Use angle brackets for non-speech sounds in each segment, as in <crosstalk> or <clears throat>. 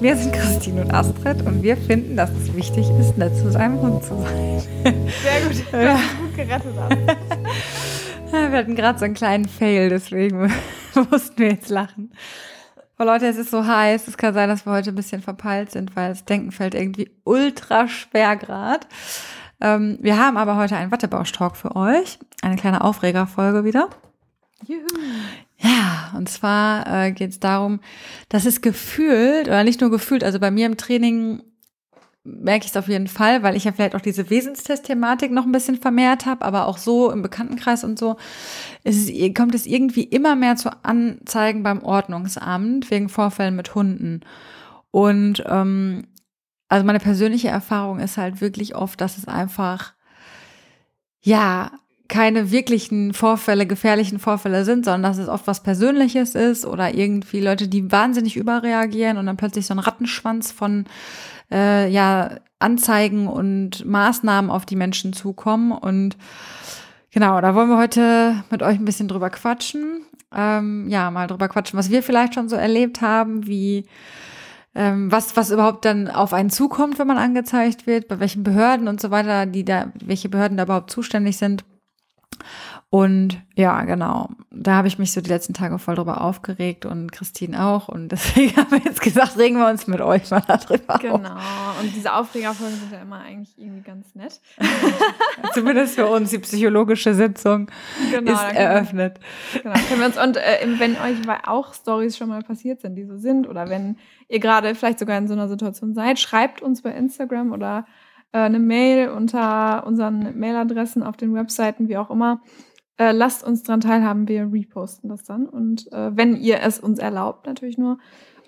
Wir sind Christine und Astrid und wir finden, dass es wichtig ist, nett zu seinem Hund zu sein. Sehr gut. <laughs> Du ja. gut gerettet. Wir hatten gerade so einen kleinen Fail, deswegen <laughs> mussten wir jetzt lachen. Aber Leute, es ist so heiß. Es kann sein, dass wir heute ein bisschen verpeilt sind, weil das Denken fällt irgendwie ultra schwer gerade. Ähm, wir haben aber heute einen Wattebausch-Talk für euch. Eine kleine Aufregerfolge wieder. Juhu. Ja, und zwar äh, geht es darum, dass es gefühlt, oder nicht nur gefühlt, also bei mir im Training merke ich es auf jeden Fall, weil ich ja vielleicht auch diese Wesenstest-Thematik noch ein bisschen vermehrt habe, aber auch so im Bekanntenkreis und so, ist, kommt es irgendwie immer mehr zu Anzeigen beim Ordnungsamt wegen Vorfällen mit Hunden. Und ähm, also meine persönliche Erfahrung ist halt wirklich oft, dass es einfach ja keine wirklichen Vorfälle, gefährlichen Vorfälle sind, sondern dass es oft was Persönliches ist oder irgendwie Leute, die wahnsinnig überreagieren und dann plötzlich so ein Rattenschwanz von äh, ja Anzeigen und Maßnahmen auf die Menschen zukommen. Und genau, da wollen wir heute mit euch ein bisschen drüber quatschen. Ähm, ja, mal drüber quatschen, was wir vielleicht schon so erlebt haben, wie ähm, was, was überhaupt dann auf einen zukommt, wenn man angezeigt wird, bei welchen Behörden und so weiter, die da, welche Behörden da überhaupt zuständig sind. Und ja, genau. Da habe ich mich so die letzten Tage voll drüber aufgeregt und Christine auch. Und <laughs> deswegen haben wir jetzt gesagt, regen wir uns mit euch mal darüber Genau. Auf. Und diese Aufregerfolgen sind ja immer eigentlich irgendwie ganz nett. <laughs> Zumindest für uns. Die psychologische Sitzung genau, ist eröffnet. genau. Können wir uns, und äh, wenn euch auch Stories schon mal passiert sind, die so sind, oder wenn ihr gerade vielleicht sogar in so einer Situation seid, schreibt uns bei Instagram oder eine Mail unter unseren Mailadressen auf den Webseiten, wie auch immer. Äh, lasst uns dran teilhaben, wir reposten das dann. Und äh, wenn ihr es uns erlaubt, natürlich nur.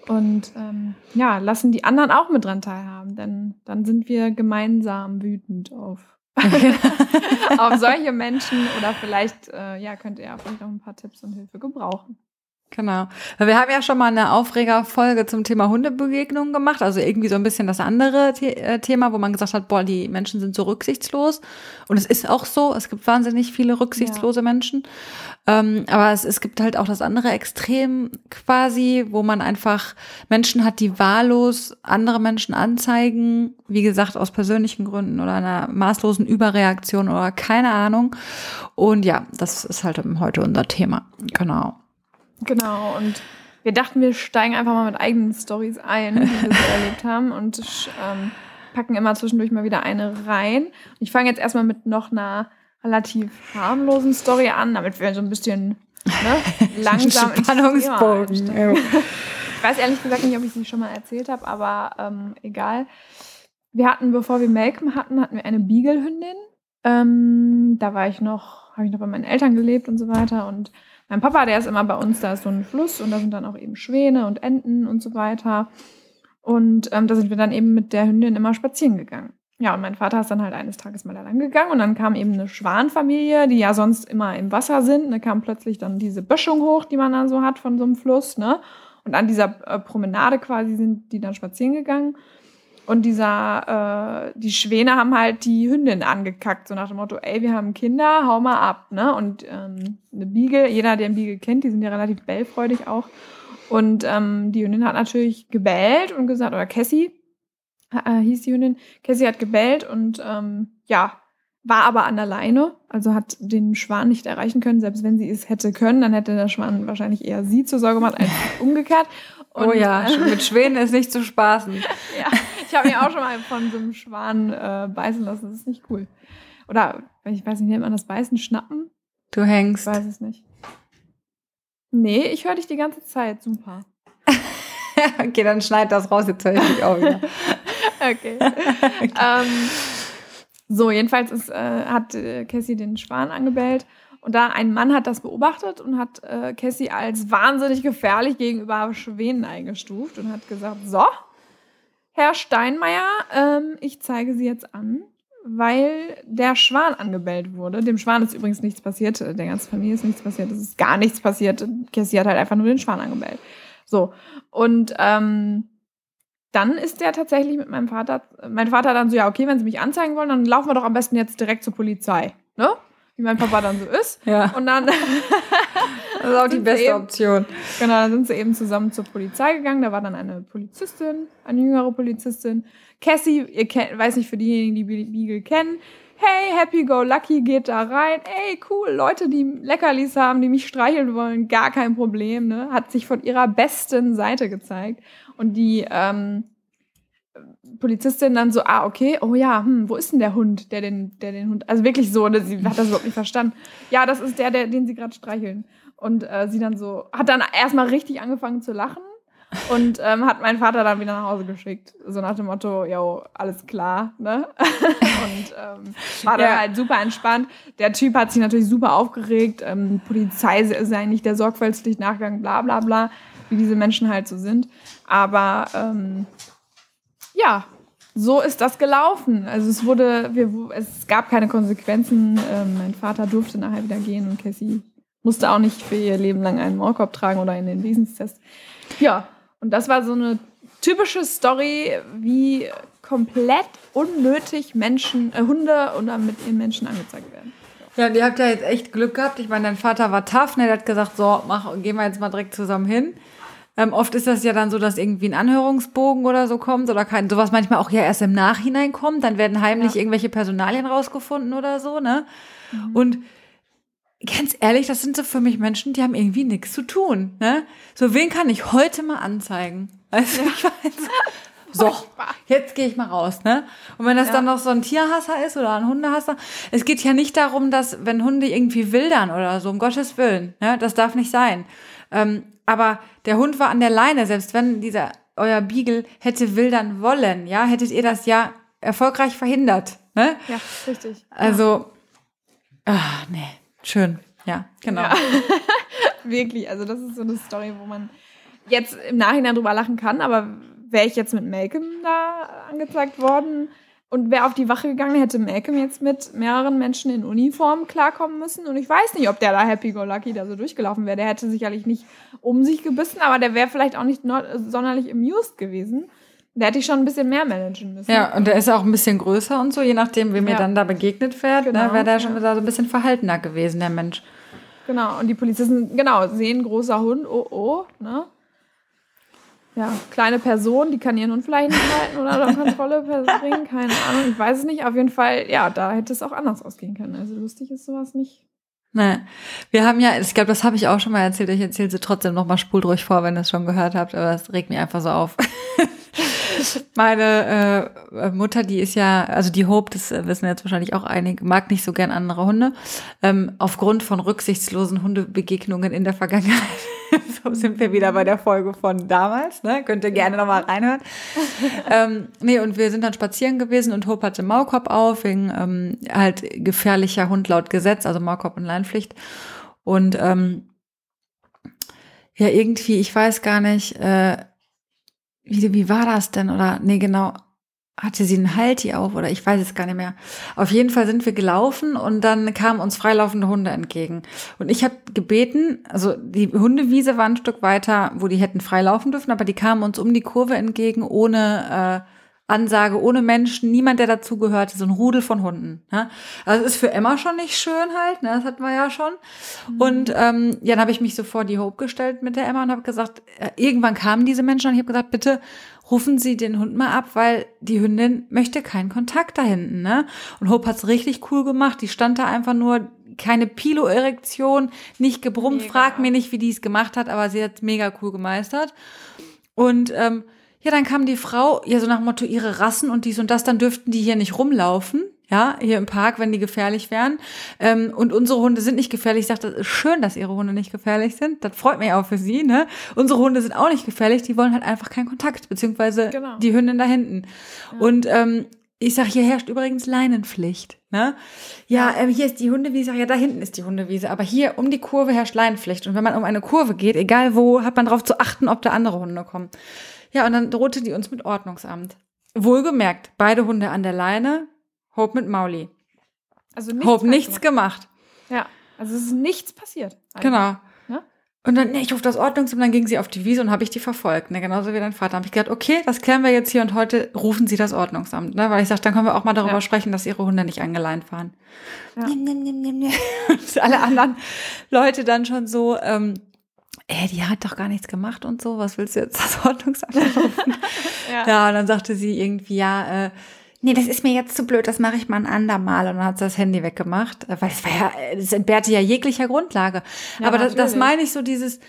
Und ähm, ja, lassen die anderen auch mit dran teilhaben, denn dann sind wir gemeinsam wütend auf, <laughs> <laughs> auf solche Menschen oder vielleicht äh, ja, könnt ihr vielleicht noch ein paar Tipps und Hilfe gebrauchen. Genau. Wir haben ja schon mal eine Aufregerfolge zum Thema Hundebegegnungen gemacht, also irgendwie so ein bisschen das andere The äh, Thema, wo man gesagt hat, boah, die Menschen sind so rücksichtslos. Und es ist auch so, es gibt wahnsinnig viele rücksichtslose ja. Menschen. Ähm, aber es, es gibt halt auch das andere Extrem quasi, wo man einfach Menschen hat, die wahllos andere Menschen anzeigen, wie gesagt, aus persönlichen Gründen oder einer maßlosen Überreaktion oder keine Ahnung. Und ja, das ist halt heute unser Thema. Genau. Genau, und wir dachten, wir steigen einfach mal mit eigenen Stories ein, die wir so <laughs> erlebt haben und ähm, packen immer zwischendurch mal wieder eine rein. Ich fange jetzt erstmal mit noch einer relativ harmlosen Story an, damit wir so ein bisschen ne, <laughs> langsam Spannungsbogen. Ich weiß ehrlich gesagt nicht, ob ich sie schon mal erzählt habe, aber ähm, egal. Wir hatten, bevor wir Malcolm hatten, hatten wir eine Beagle-Hündin. Ähm, da war ich noch, habe ich noch bei meinen Eltern gelebt und so weiter und mein Papa, der ist immer bei uns, da ist so ein Fluss und da sind dann auch eben Schwäne und Enten und so weiter. Und ähm, da sind wir dann eben mit der Hündin immer spazieren gegangen. Ja, und mein Vater ist dann halt eines Tages mal da lang gegangen und dann kam eben eine Schwanfamilie, die ja sonst immer im Wasser sind. Da kam plötzlich dann diese Böschung hoch, die man dann so hat von so einem Fluss, ne? Und an dieser äh, Promenade quasi sind die dann spazieren gegangen. Und dieser, äh, die Schwäne haben halt die Hündin angekackt, so nach dem Motto, ey, wir haben Kinder, hau mal ab, ne? Und ähm, eine Beagle, jeder, der einen Beagle kennt, die sind ja relativ bellfreudig auch. Und ähm, die Hündin hat natürlich gebellt und gesagt, oder Cassie äh, hieß die Hündin, Cassie hat gebellt und ähm, ja, war aber an der Leine, also hat den Schwan nicht erreichen können. Selbst wenn sie es hätte können, dann hätte der Schwan wahrscheinlich eher sie zur Sorge gemacht als <laughs> umgekehrt. Und, oh ja, äh, mit Schwänen ist nicht zu spaßen. <laughs> ja, ich habe mich auch schon mal von so einem Schwan äh, beißen lassen. Das ist nicht cool. Oder, ich weiß nicht, nennt man das Beißen, Schnappen? Du hängst. Ich weiß es nicht. Nee, ich höre dich die ganze Zeit. Super. <laughs> okay, dann schneid das raus, jetzt höre ich dich auch wieder. <laughs> okay. <laughs> okay. Ähm, so, jedenfalls ist, äh, hat äh, Cassie den Schwan angebellt und da ein Mann hat das beobachtet und hat äh, Cassie als wahnsinnig gefährlich gegenüber Schwänen eingestuft und hat gesagt, so, Herr Steinmeier, ähm, ich zeige Sie jetzt an, weil der Schwan angebellt wurde. Dem Schwan ist übrigens nichts passiert, der ganzen Familie ist nichts passiert, es ist gar nichts passiert. Cassie hat halt einfach nur den Schwan angebellt. So, und ähm, dann ist der tatsächlich mit meinem Vater, mein Vater dann so, ja, okay, wenn Sie mich anzeigen wollen, dann laufen wir doch am besten jetzt direkt zur Polizei. Ne? Wie mein Papa dann so ist. Ja. Und dann. <laughs> <laughs> das ist auch die beste eben- Option. Genau, dann sind sie eben zusammen zur Polizei gegangen. Da war dann eine Polizistin, eine jüngere Polizistin. Cassie, ihr kennt, weiß nicht, für diejenigen, die Be- Beagle kennen. Hey, Happy Go Lucky geht da rein. Ey, cool, Leute, die Leckerlis haben, die mich streicheln wollen, gar kein Problem, ne? Hat sich von ihrer besten Seite gezeigt. Und die ähm, Polizistin dann so, ah, okay, oh ja, hm, wo ist denn der Hund, der den, der den Hund, also wirklich so, ne, sie hat das überhaupt nicht verstanden. Ja, das ist der, der den sie gerade streicheln. Und äh, sie dann so, hat dann erstmal richtig angefangen zu lachen und ähm, hat meinen Vater dann wieder nach Hause geschickt. So nach dem Motto, yo, alles klar, ne? <laughs> und ähm, war dann Ja. halt super entspannt. Der Typ hat sich natürlich super aufgeregt. Ähm, Polizei sei nicht der sorgfältig Nachgang, bla bla bla, wie diese Menschen halt so sind. Aber ähm, ja, so ist das gelaufen. Also es wurde, wir, es gab keine Konsequenzen. Ähm, mein Vater durfte nachher wieder gehen und Cassie musste auch nicht für ihr Leben lang einen Maulkorb tragen oder in den Wesenstest. Ja, und das war so eine typische Story, wie komplett unnötig Menschen, äh, Hunde oder mit ihren Menschen angezeigt werden. Ja, und ihr habt ja jetzt echt Glück gehabt. Ich meine, dein Vater war tough, ne? Der hat gesagt, so, mach, gehen wir jetzt mal direkt zusammen hin. Ähm, oft ist das ja dann so, dass irgendwie ein Anhörungsbogen oder so kommt oder kein, sowas manchmal auch ja erst im Nachhinein kommt. Dann werden heimlich Ja. irgendwelche Personalien rausgefunden oder so, ne? Und ganz ehrlich, das sind so für mich Menschen, die haben irgendwie nichts zu tun, ne? So, wen kann ich heute mal anzeigen? Weißt du, ich weiß. <laughs> So, jetzt gehe ich mal raus, ne? Und wenn das Ja. dann noch so ein Tierhasser ist oder ein Hundehasser, es geht ja nicht darum, dass, wenn Hunde irgendwie wildern oder so, um Gottes Willen, ne? Das darf nicht sein. Ähm, aber der Hund war an der Leine, selbst wenn dieser, euer Beagle hätte wildern wollen, ja, hättet ihr das ja erfolgreich verhindert, ne? Ja, richtig. Also, ah, nee, schön, ja, genau. Ja. <laughs> Wirklich, also das ist so eine Story, wo man jetzt im Nachhinein drüber lachen kann, aber wäre ich jetzt mit Malcolm da angezeigt worden und wäre auf die Wache gegangen, hätte Malcolm jetzt mit mehreren Menschen in Uniform klarkommen müssen und ich weiß nicht, ob der da Happy Go Lucky da so durchgelaufen wäre. Der hätte sicherlich nicht um sich gebissen, aber der wäre vielleicht auch nicht sonderlich amused gewesen. Da hätte ich schon ein bisschen mehr managen müssen. Ja, und der ist auch ein bisschen größer und so, je nachdem, wem ihr Ja. dann da begegnet wärt, ne, Genau, wäre der schon wieder so ein bisschen verhaltener gewesen, der Mensch. Genau, und die Polizisten, genau, sehen großer Hund, oh oh, ne? Ja, kleine Person, die kann ihren Hund vielleicht nicht halten oder unter Kontrolle bringen, keine Ahnung, ich weiß es nicht. Auf jeden Fall, ja, da hätte es auch anders ausgehen können. Also lustig ist sowas nicht. Ne. Wir haben ja, ich glaube, das habe ich auch schon mal erzählt, ich erzähle sie trotzdem nochmal spult vor, wenn ihr es schon gehört habt, aber es regt mich einfach so auf. <laughs> <laughs> Meine äh, Mutter, die ist ja, also die Hope, das äh, wissen jetzt wahrscheinlich auch einige, mag nicht so gern andere Hunde. Ähm, aufgrund von rücksichtslosen Hundebegegnungen in der Vergangenheit. <laughs> so sind wir wieder bei der Folge von damals, ne? Könnt ihr gerne nochmal reinhören. <laughs> ähm, nee, und wir sind dann spazieren gewesen und Hope hatte Maulkorb auf, wegen ähm, halt gefährlicher Hund laut Gesetz, also Maulkorb und Leinpflicht. Und ähm, ja, irgendwie, ich weiß gar nicht, äh, wie, wie war das denn? Oder, nee, genau, hatte sie einen Halti auf oder ich weiß es gar nicht mehr. Auf jeden Fall sind wir gelaufen und dann kamen uns freilaufende Hunde entgegen. Und ich habe gebeten, also die Hundewiese war ein Stück weiter, wo die hätten freilaufen dürfen, aber die kamen uns um die Kurve entgegen ohne äh, Ansage, ohne Menschen, niemand, der dazugehörte, so ein Rudel von Hunden. Ne? Also ist für Emma schon nicht schön halt, ne? das hatten wir ja schon. Und ähm, ja, dann habe ich mich so vor die Hope gestellt mit der Emma und habe gesagt, äh, irgendwann kamen diese Menschen und ich habe gesagt, bitte rufen Sie den Hund mal ab, weil die Hündin möchte keinen Kontakt da hinten. Ne? Und Hope hat's richtig cool gemacht. Die stand da einfach nur, keine Pilo-Erektion, nicht gebrummt, Mega. frag mir nicht, wie die es gemacht hat, aber sie hat mega cool gemeistert. Und ähm, ja, dann kam die Frau, ja, so nach Motto, ihre Rassen und dies und das, dann dürften die hier nicht rumlaufen, ja, hier im Park, wenn die gefährlich wären. Ähm, und unsere Hunde sind nicht gefährlich. Ich sage, das ist schön, dass ihre Hunde nicht gefährlich sind. Das freut mich auch für sie, ne? Unsere Hunde sind auch nicht gefährlich, die wollen halt einfach keinen Kontakt, beziehungsweise Genau. die Hündin da hinten. Und ähm, ich sag, hier herrscht übrigens Leinenpflicht. Ne? Ja, ähm, hier ist die Hundewiese. Ja, da hinten ist die Hundewiese. Aber hier um die Kurve herrscht Leinenpflicht. Und wenn man um eine Kurve geht, egal wo, hat man darauf zu achten, ob da andere Hunde kommen. Ja, und dann drohte die uns mit Ordnungsamt. Wohlgemerkt, beide Hunde an der Leine, Hope mit Mauli. Also nichts Hope nichts gemacht. gemacht. Ja, also es ist nichts passiert. eigentlich. Genau. Ja? Und dann, nee, ich rufe das Ordnungsamt, dann ging sie auf die Wiese und habe ich die verfolgt. Ne? Genauso wie dein Vater. habe ich gedacht, okay, das klären wir jetzt hier und heute rufen sie das Ordnungsamt. Ne? Weil ich sage, dann können wir auch mal darüber ja. sprechen, dass ihre Hunde nicht angeleint fahren. Ja. <laughs> Und alle anderen Leute dann schon so, ähm, ey, die hat doch gar nichts gemacht und so, was willst du jetzt das Ordnungsamt <laughs> rufen? ja. ja, und dann sagte sie irgendwie, ja, äh, nee, das ist mir jetzt zu blöd, das mache ich mal ein andermal. Und dann hat sie das Handy weggemacht, weil es war ja, es entbehrte ja jeglicher Grundlage. Ja, Aber das, das meine ich so dieses,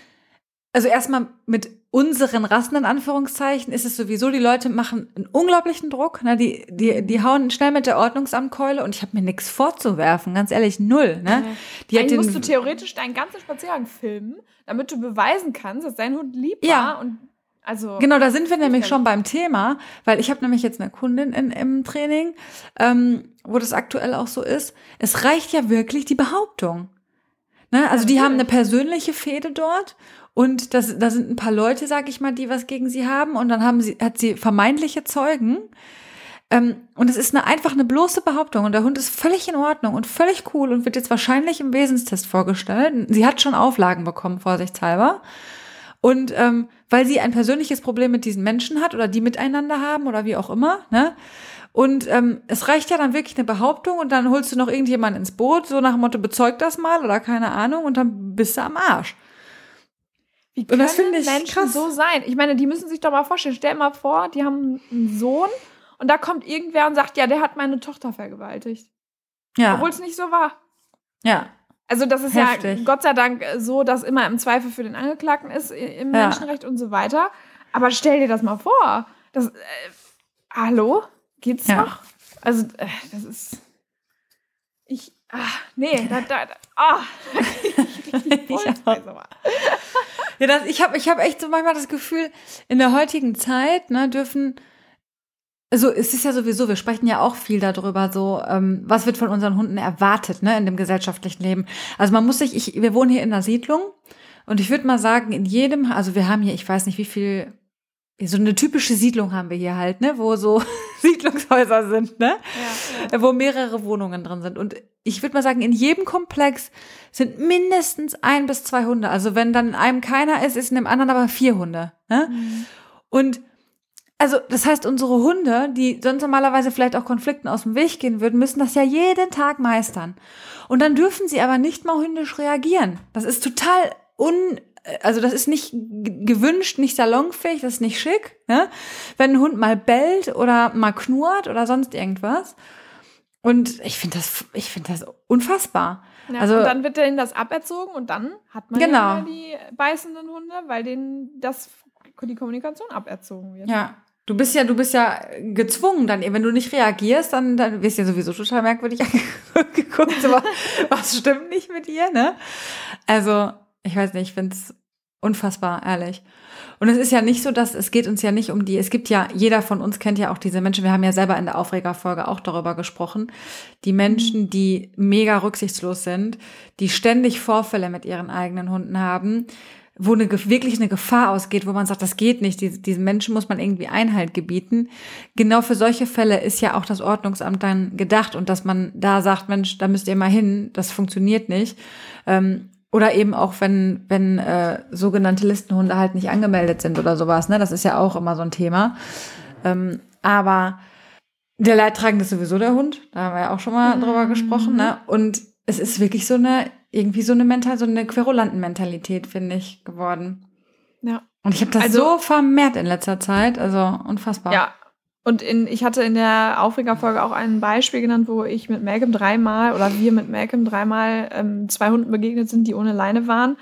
also erstmal mit unseren Rassen in Anführungszeichen ist es sowieso, die Leute machen einen unglaublichen Druck, ne? die, die, die hauen schnell mit der Ordnungsamtkeule und ich habe mir nichts vorzuwerfen, ganz ehrlich, null. Ne? Die Eigentlich musst du theoretisch deinen ganzen Spaziergang filmen, damit du beweisen kannst, dass dein Hund lieb war ja. und also genau, da sind wir nämlich schon beim Thema, weil ich habe nämlich jetzt eine Kundin in, im Training, ähm, wo das aktuell auch so ist. Es reicht ja wirklich die Behauptung. Ne? Also ja, die haben eine persönliche Fehde dort und das, da sind ein paar Leute, sag ich mal, die was gegen sie haben und dann haben sie, hat sie vermeintliche Zeugen. Ähm, und es ist eine, einfach eine bloße Behauptung und der Hund ist völlig in Ordnung und völlig cool und wird jetzt wahrscheinlich im Wesenstest vorgestellt. Sie hat schon Auflagen bekommen, vorsichtshalber. Und ähm, weil sie ein persönliches Problem mit diesen Menschen hat oder die miteinander haben oder wie auch immer, ne? Und ähm, es reicht ja dann wirklich eine Behauptung und dann holst du noch irgendjemanden ins Boot, so nach dem Motto, bezeug das mal oder keine Ahnung, und dann bist du am Arsch. Wie können und das finde ich Menschen krass. so sein? Ich meine, die müssen sich doch mal vorstellen. Stell dir mal vor, die haben einen Sohn und da kommt irgendwer und sagt, ja, der hat meine Tochter vergewaltigt. Ja. Obwohl es nicht so war. Ja. Also das ist Heftig. ja Gott sei Dank so, dass immer im Zweifel für den Angeklagten ist im ja. Menschenrecht und so weiter. Aber stell dir das mal vor. Das, äh, hallo? Geht's ja. noch? Also, äh, das ist. Ich. Ach, nee, da, da, da ah. <laughs> ich <laughs> ja, das, ich habe ich hab echt so manchmal das Gefühl, in der heutigen Zeit ne, dürfen also es ist ja sowieso, wir sprechen ja auch viel darüber, so ähm, was wird von unseren Hunden erwartet, ne, in dem gesellschaftlichen Leben. Also man muss sich, ich, wir wohnen hier in einer Siedlung und ich würde mal sagen, in jedem, also wir haben hier, ich weiß nicht, wie viel, so eine typische Siedlung haben wir hier halt, ne, wo so <laughs> Siedlungshäuser sind, ne, ja, ja. wo mehrere Wohnungen drin sind. Und ich würde mal sagen, in jedem Komplex sind mindestens ein bis zwei Hunde. Also wenn dann in einem keiner ist, ist in dem anderen aber vier Hunde. Ne? Mhm. Und also, das heißt, unsere Hunde, die sonst normalerweise vielleicht auch Konflikten aus dem Weg gehen würden, müssen das ja jeden Tag meistern. Und dann dürfen sie aber nicht mal hündisch reagieren. Das ist total un, also das ist nicht gewünscht, nicht salonfähig, das ist nicht schick. Ne? Wenn ein Hund mal bellt oder mal knurrt oder sonst irgendwas. Und ich finde das, ich finde das unfassbar. Ja, also, und dann wird denen das aberzogen und dann hat man genau. ja die beißenden Hunde, weil denen das die Kommunikation aberzogen wird. Ja. Du bist ja, du bist ja gezwungen, dann, wenn du nicht reagierst, dann, dann wirst du ja sowieso total merkwürdig <laughs> angeguckt. Was stimmt nicht mit dir, ne? Also, ich weiß nicht, ich find's unfassbar, ehrlich. Und es ist ja nicht so, dass es geht uns ja nicht um die, es gibt ja, jeder von uns kennt ja auch diese Menschen, wir haben ja selber in der Aufregerfolge auch darüber gesprochen, die Menschen, mhm. die mega rücksichtslos sind, die ständig Vorfälle mit ihren eigenen Hunden haben, wo eine, wirklich eine Gefahr ausgeht, wo man sagt, das geht nicht, die, diesen Menschen muss man irgendwie Einhalt gebieten. Genau für solche Fälle ist ja auch das Ordnungsamt dann gedacht und dass man da sagt, Mensch, da müsst ihr mal hin, das funktioniert nicht. Ähm, oder eben auch, wenn, wenn äh, sogenannte Listenhunde halt nicht angemeldet sind oder sowas, ne? Das ist ja auch immer so ein Thema. Ähm, aber der Leidtragende ist sowieso der Hund, da haben wir ja auch schon mal mhm. drüber gesprochen, ne? Und es ist wirklich so eine irgendwie so eine mental, so eine Querulanten-Mentalität, finde ich, geworden. Ja. Und ich habe das also, so vermehrt in letzter Zeit, also unfassbar. Ja. Und in, ich hatte in der Aufregerfolge auch ein Beispiel genannt, wo ich mit Malcolm dreimal oder wir mit Malcolm dreimal ähm, zwei Hunden begegnet sind, die ohne Leine waren,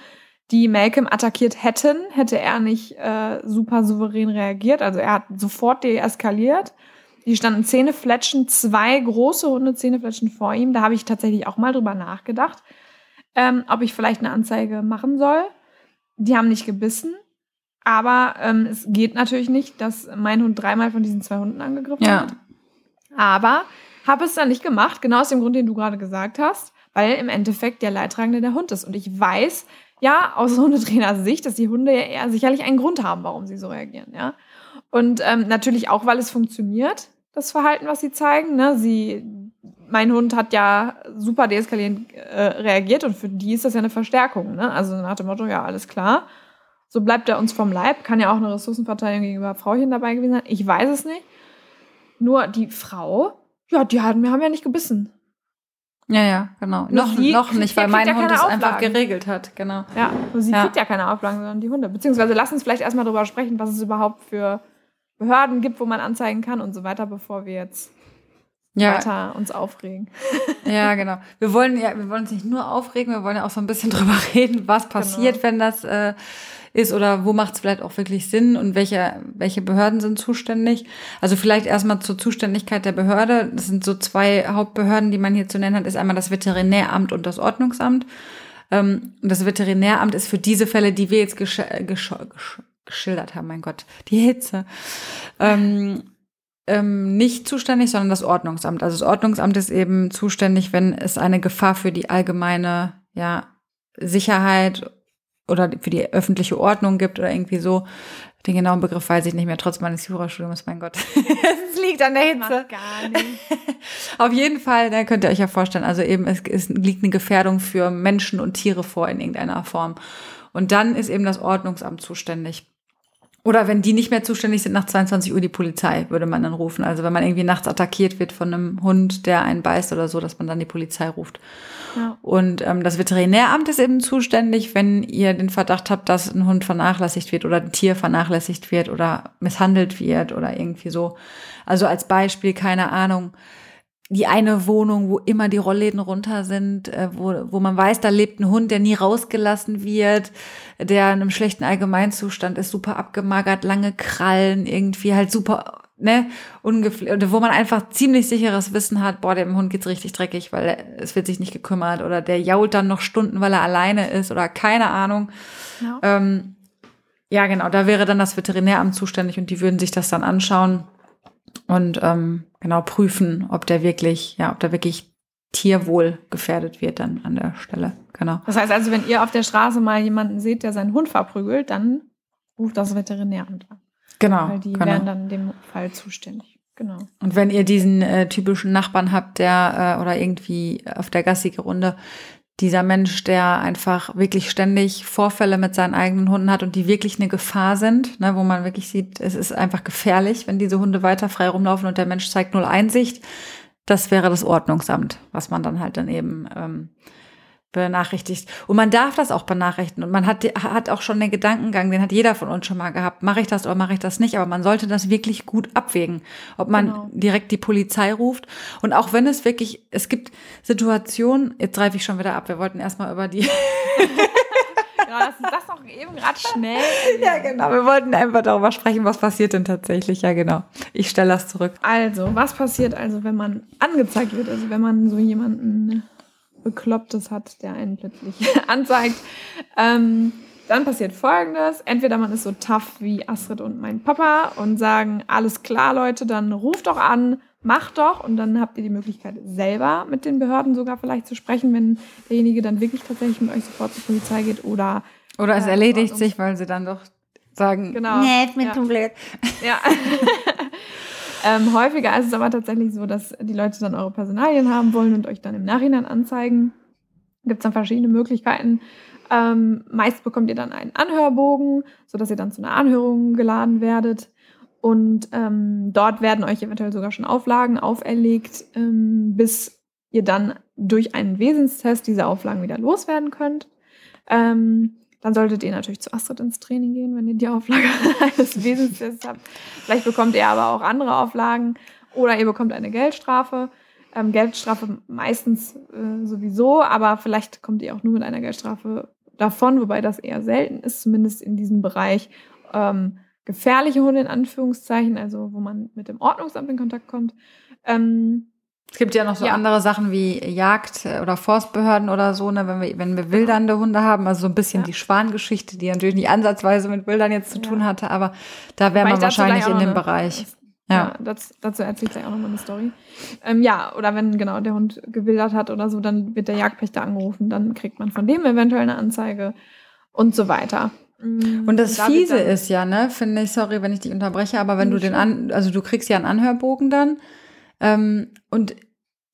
die Malcolm attackiert hätten, hätte er nicht äh, super souverän reagiert. Also er hat sofort deeskaliert. Die standen Zähnefletschen, zwei große Hunde Zähnefletschen vor ihm. Da habe ich tatsächlich auch mal drüber nachgedacht ähm, ob ich vielleicht eine Anzeige machen soll. Die haben nicht gebissen. Aber ähm, es geht natürlich nicht, dass mein Hund dreimal von diesen zwei Hunden angegriffen ja. hat. Aber habe es dann nicht gemacht, genau aus dem Grund, den du gerade gesagt hast, weil im Endeffekt der Leidtragende der Hund ist. Und ich weiß, ja, aus Hundetrainer-Sicht, dass die Hunde ja eher sicherlich einen Grund haben, warum sie so reagieren, ja. Und ähm, natürlich auch, weil es funktioniert, das Verhalten, was sie zeigen. Ne? Sie mein Hund hat ja super deeskalierend äh, reagiert und für die ist das ja eine Verstärkung. Ne? Also nach dem Motto, ja, alles klar. So bleibt er uns vom Leib. Kann ja auch eine Ressourcenverteidigung gegenüber Frauchen dabei gewesen sein. Ich weiß es nicht. Nur die Frau, ja, die haben, wir haben ja nicht gebissen. Ja, ja, genau. Nur Noch, sie noch nicht, weil mein Hund es einfach geregelt hat, genau. Ja, sie Ja. kriegt ja keine Auflagen, sondern die Hunde. Beziehungsweise lass uns vielleicht erstmal darüber sprechen, was es überhaupt für Behörden gibt, wo man anzeigen kann und so weiter, bevor wir jetzt Ja, weiter uns aufregen. <laughs> ja, genau. Wir wollen ja, wir wollen uns nicht nur aufregen, wir wollen ja auch so ein bisschen <laughs> drüber reden, was passiert, Genau. wenn das äh, ist oder wo macht es vielleicht auch wirklich Sinn und welche, welche Behörden sind zuständig. Also vielleicht erstmal zur Zuständigkeit der Behörde. Das sind so zwei Hauptbehörden, die man hier zu nennen hat, ist einmal das Veterinäramt und das Ordnungsamt. Ähm, das Veterinäramt ist für diese Fälle, die wir jetzt gesch gesch geschildert haben, mein Gott, die Hitze, ähm, ähm, nicht zuständig, sondern das Ordnungsamt. Also das Ordnungsamt ist eben zuständig, wenn es eine Gefahr für die allgemeine ja, Sicherheit oder für die öffentliche Ordnung gibt oder irgendwie so. Den genauen Begriff weiß ich nicht mehr, trotz meines Jurastudiums, mein Gott. <laughs> es liegt an der Hitze. Gar nicht. <laughs> Auf jeden Fall, da könnt ihr euch ja vorstellen, also eben es, es liegt eine Gefährdung für Menschen und Tiere vor in irgendeiner Form. Und dann ist eben das Ordnungsamt zuständig. Oder wenn die nicht mehr zuständig sind, nach 22 Uhr die Polizei, würde man dann rufen. Also wenn man irgendwie nachts attackiert wird von einem Hund, der einen beißt oder so, dass man dann die Polizei ruft. Und ähm, das Veterinäramt ist eben zuständig, wenn ihr den Verdacht habt, dass ein Hund vernachlässigt wird oder ein Tier vernachlässigt wird oder misshandelt wird oder irgendwie so. Also als Beispiel, keine Ahnung, die eine Wohnung, wo immer die Rollläden runter sind, äh, wo, wo man weiß, da lebt ein Hund, der nie rausgelassen wird, der in einem schlechten Allgemeinzustand ist, super abgemagert, lange Krallen, irgendwie halt super, ne, wo man einfach ziemlich sicheres Wissen hat, boah, dem Hund geht's richtig dreckig, weil es wird sich nicht gekümmert oder der jault dann noch Stunden, weil er alleine ist oder keine Ahnung. Ja. Ähm, ja, genau, da wäre dann das Veterinäramt zuständig und die würden sich das dann anschauen und ähm, genau prüfen, ob der wirklich, ja, ob da wirklich Tierwohl gefährdet wird dann an der Stelle. Genau. Das heißt also, wenn ihr auf der Straße mal jemanden seht, der seinen Hund verprügelt, dann ruft das Veterinäramt an. Genau. Weil die genau. wären dann in dem Fall zuständig. Genau. Und wenn ihr diesen äh, typischen Nachbarn habt, der äh, oder irgendwie auf der Gassi-Runde, dieser Mensch, der einfach wirklich ständig Vorfälle mit seinen eigenen Hunden hat und die wirklich eine Gefahr sind, ne, wo man wirklich sieht, es ist einfach gefährlich, wenn diese Hunde weiter frei rumlaufen und der Mensch zeigt null Einsicht, das wäre das Ordnungsamt, was man dann halt dann eben ähm, benachrichtigt. Und man darf das auch benachrichtigen. Und man hat, hat auch schon den Gedankengang, den hat jeder von uns schon mal gehabt. Mache ich das oder mache ich das nicht? Aber man sollte das wirklich gut abwägen. Ob man Genau. direkt die Polizei ruft. Und auch wenn es wirklich, es gibt Situationen, jetzt greife ich schon wieder ab. Wir wollten erstmal über die, <laughs> Ja, lass uns das noch eben gerade schnell. <laughs> ja genau, wir wollten einfach darüber sprechen, was passiert denn tatsächlich. Ja genau. Ich stelle das zurück. Also, was passiert also, wenn man angezeigt wird? Also, wenn man so jemanden Beklopptes hat, der einen plötzlich <laughs> anzeigt. Ähm, dann passiert Folgendes. Entweder man ist so tough wie Astrid und mein Papa und sagen, alles klar, Leute, dann ruft doch an, macht doch. Und dann habt ihr die Möglichkeit, selber mit den Behörden sogar vielleicht zu sprechen, wenn derjenige dann wirklich tatsächlich mit euch sofort zur Polizei geht oder Oder es Ja, erledigt sich, weil sie dann doch sagen, Genau. nee, ich bin Ja. zum Glück. Ja. <laughs> <laughs> ähm, häufiger ist es aber tatsächlich so, dass die Leute dann eure Personalien haben wollen und euch dann im Nachhinein anzeigen. Gibt es dann verschiedene Möglichkeiten. Ähm, meist bekommt ihr dann einen Anhörbogen, sodass ihr dann zu einer Anhörung geladen werdet. Und ähm, dort werden euch eventuell sogar schon Auflagen auferlegt, ähm, bis ihr dann durch einen Wesenstest diese Auflagen wieder loswerden könnt. Ähm, dann solltet ihr natürlich zu Astrid ins Training gehen, wenn ihr die Auflage <laughs> eines Wesenstests habt. Vielleicht bekommt ihr aber auch andere Auflagen oder ihr bekommt eine Geldstrafe. Ähm, Geldstrafe meistens äh, sowieso, aber vielleicht kommt ihr auch nur mit einer Geldstrafe davon, wobei das eher selten ist, zumindest in diesem Bereich. Ähm, gefährliche Hunde in Anführungszeichen, also wo man mit dem Ordnungsamt in Kontakt kommt. Ähm, Es gibt ja noch so Ja. andere Sachen wie Jagd äh, oder Forstbehörden oder so, ne, wenn wir, wenn wir wildernde Hunde haben, also so ein bisschen Ja. die Schwangeschichte, die natürlich nicht ansatzweise mit Wildern jetzt zu Ja. tun hatte, aber da wäre man wahrscheinlich in dem eine- Bereich. Ja, das, dazu erzähle ich gleich auch nochmal eine Story. Ähm, ja, oder wenn genau der Hund gewildert hat oder so, dann wird der Jagdpächter angerufen, dann kriegt man von dem eventuell eine Anzeige und so weiter. Mm, Und das da wird Fiese ist ja, ne, finde ich, sorry, wenn ich dich unterbreche, aber wenn du den an, also du kriegst ja einen Anhörbogen dann, ähm, und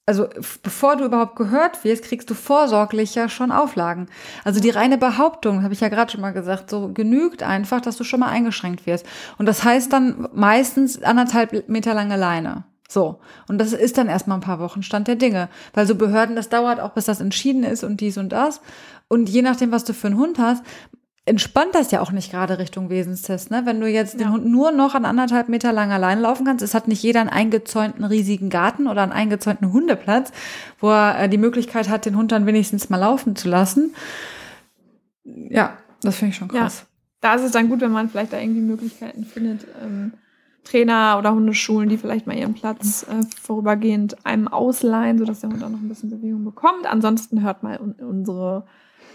also bevor du überhaupt gehört wirst, kriegst du vorsorglich ja schon Auflagen. Also die reine Behauptung, habe ich ja gerade schon mal gesagt, so genügt einfach, dass du schon mal eingeschränkt wirst. Und das heißt dann meistens anderthalb Meter lange Leine. So. Und das ist dann erstmal ein paar Wochen Stand der Dinge. Weil so Behörden, das dauert auch, bis das entschieden ist und dies und das. Und je nachdem, was du für einen Hund hast, entspannt das ja auch nicht gerade Richtung Wesenstest, ne? Wenn du jetzt ja. den Hund nur noch an anderthalb Meter lang allein laufen kannst, es hat nicht jeder einen eingezäunten riesigen Garten oder einen eingezäunten Hundeplatz, wo er äh, die Möglichkeit hat, den Hund dann wenigstens mal laufen zu lassen. Ja, das finde ich schon krass. Ja. Da ist es dann gut, wenn man vielleicht da irgendwie Möglichkeiten findet, ähm, Trainer oder Hundeschulen, die vielleicht mal ihren Platz äh, vorübergehend einem ausleihen, sodass der Hund auch noch ein bisschen Bewegung bekommt. Ansonsten hört mal un unsere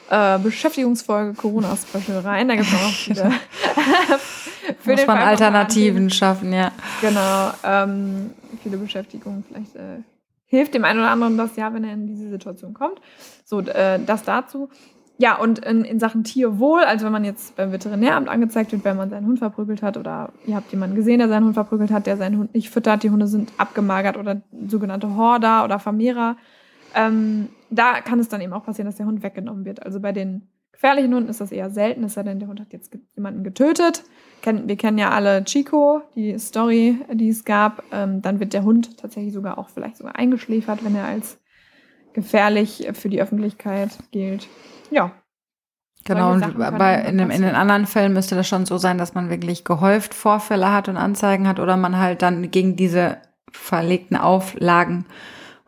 äh, Beschäftigungsfolge Corona-Special rein. Da gibt es auch <laughs> viele. <laughs> für Muss man Alternativen schaffen, ja. Genau. Ähm, viele Beschäftigungen. Vielleicht äh, hilft dem einen oder anderen das ja, wenn er in diese Situation kommt. So, äh, das dazu. Ja, und in, in, Sachen Tierwohl, also wenn man jetzt beim Veterinäramt angezeigt wird, wenn man seinen Hund verprügelt hat oder ihr habt jemanden gesehen, der seinen Hund verprügelt hat, der seinen Hund nicht füttert, die Hunde sind abgemagert oder sogenannte Horder oder Vermehrer, ähm, da kann es dann eben auch passieren, dass der Hund weggenommen wird. Also bei den gefährlichen Hunden ist das eher selten, es sei denn, der Hund hat jetzt jemanden getötet. Wir kennen ja alle Chico, die Story, die es gab. Ähm, dann wird der Hund tatsächlich sogar auch vielleicht sogar eingeschläfert, wenn er als gefährlich für die Öffentlichkeit gilt. Ja. Genau, und bei, in, dem, in den anderen Fällen müsste das schon so sein, dass man wirklich gehäuft Vorfälle hat und Anzeigen hat oder man halt dann gegen diese verlegten Auflagen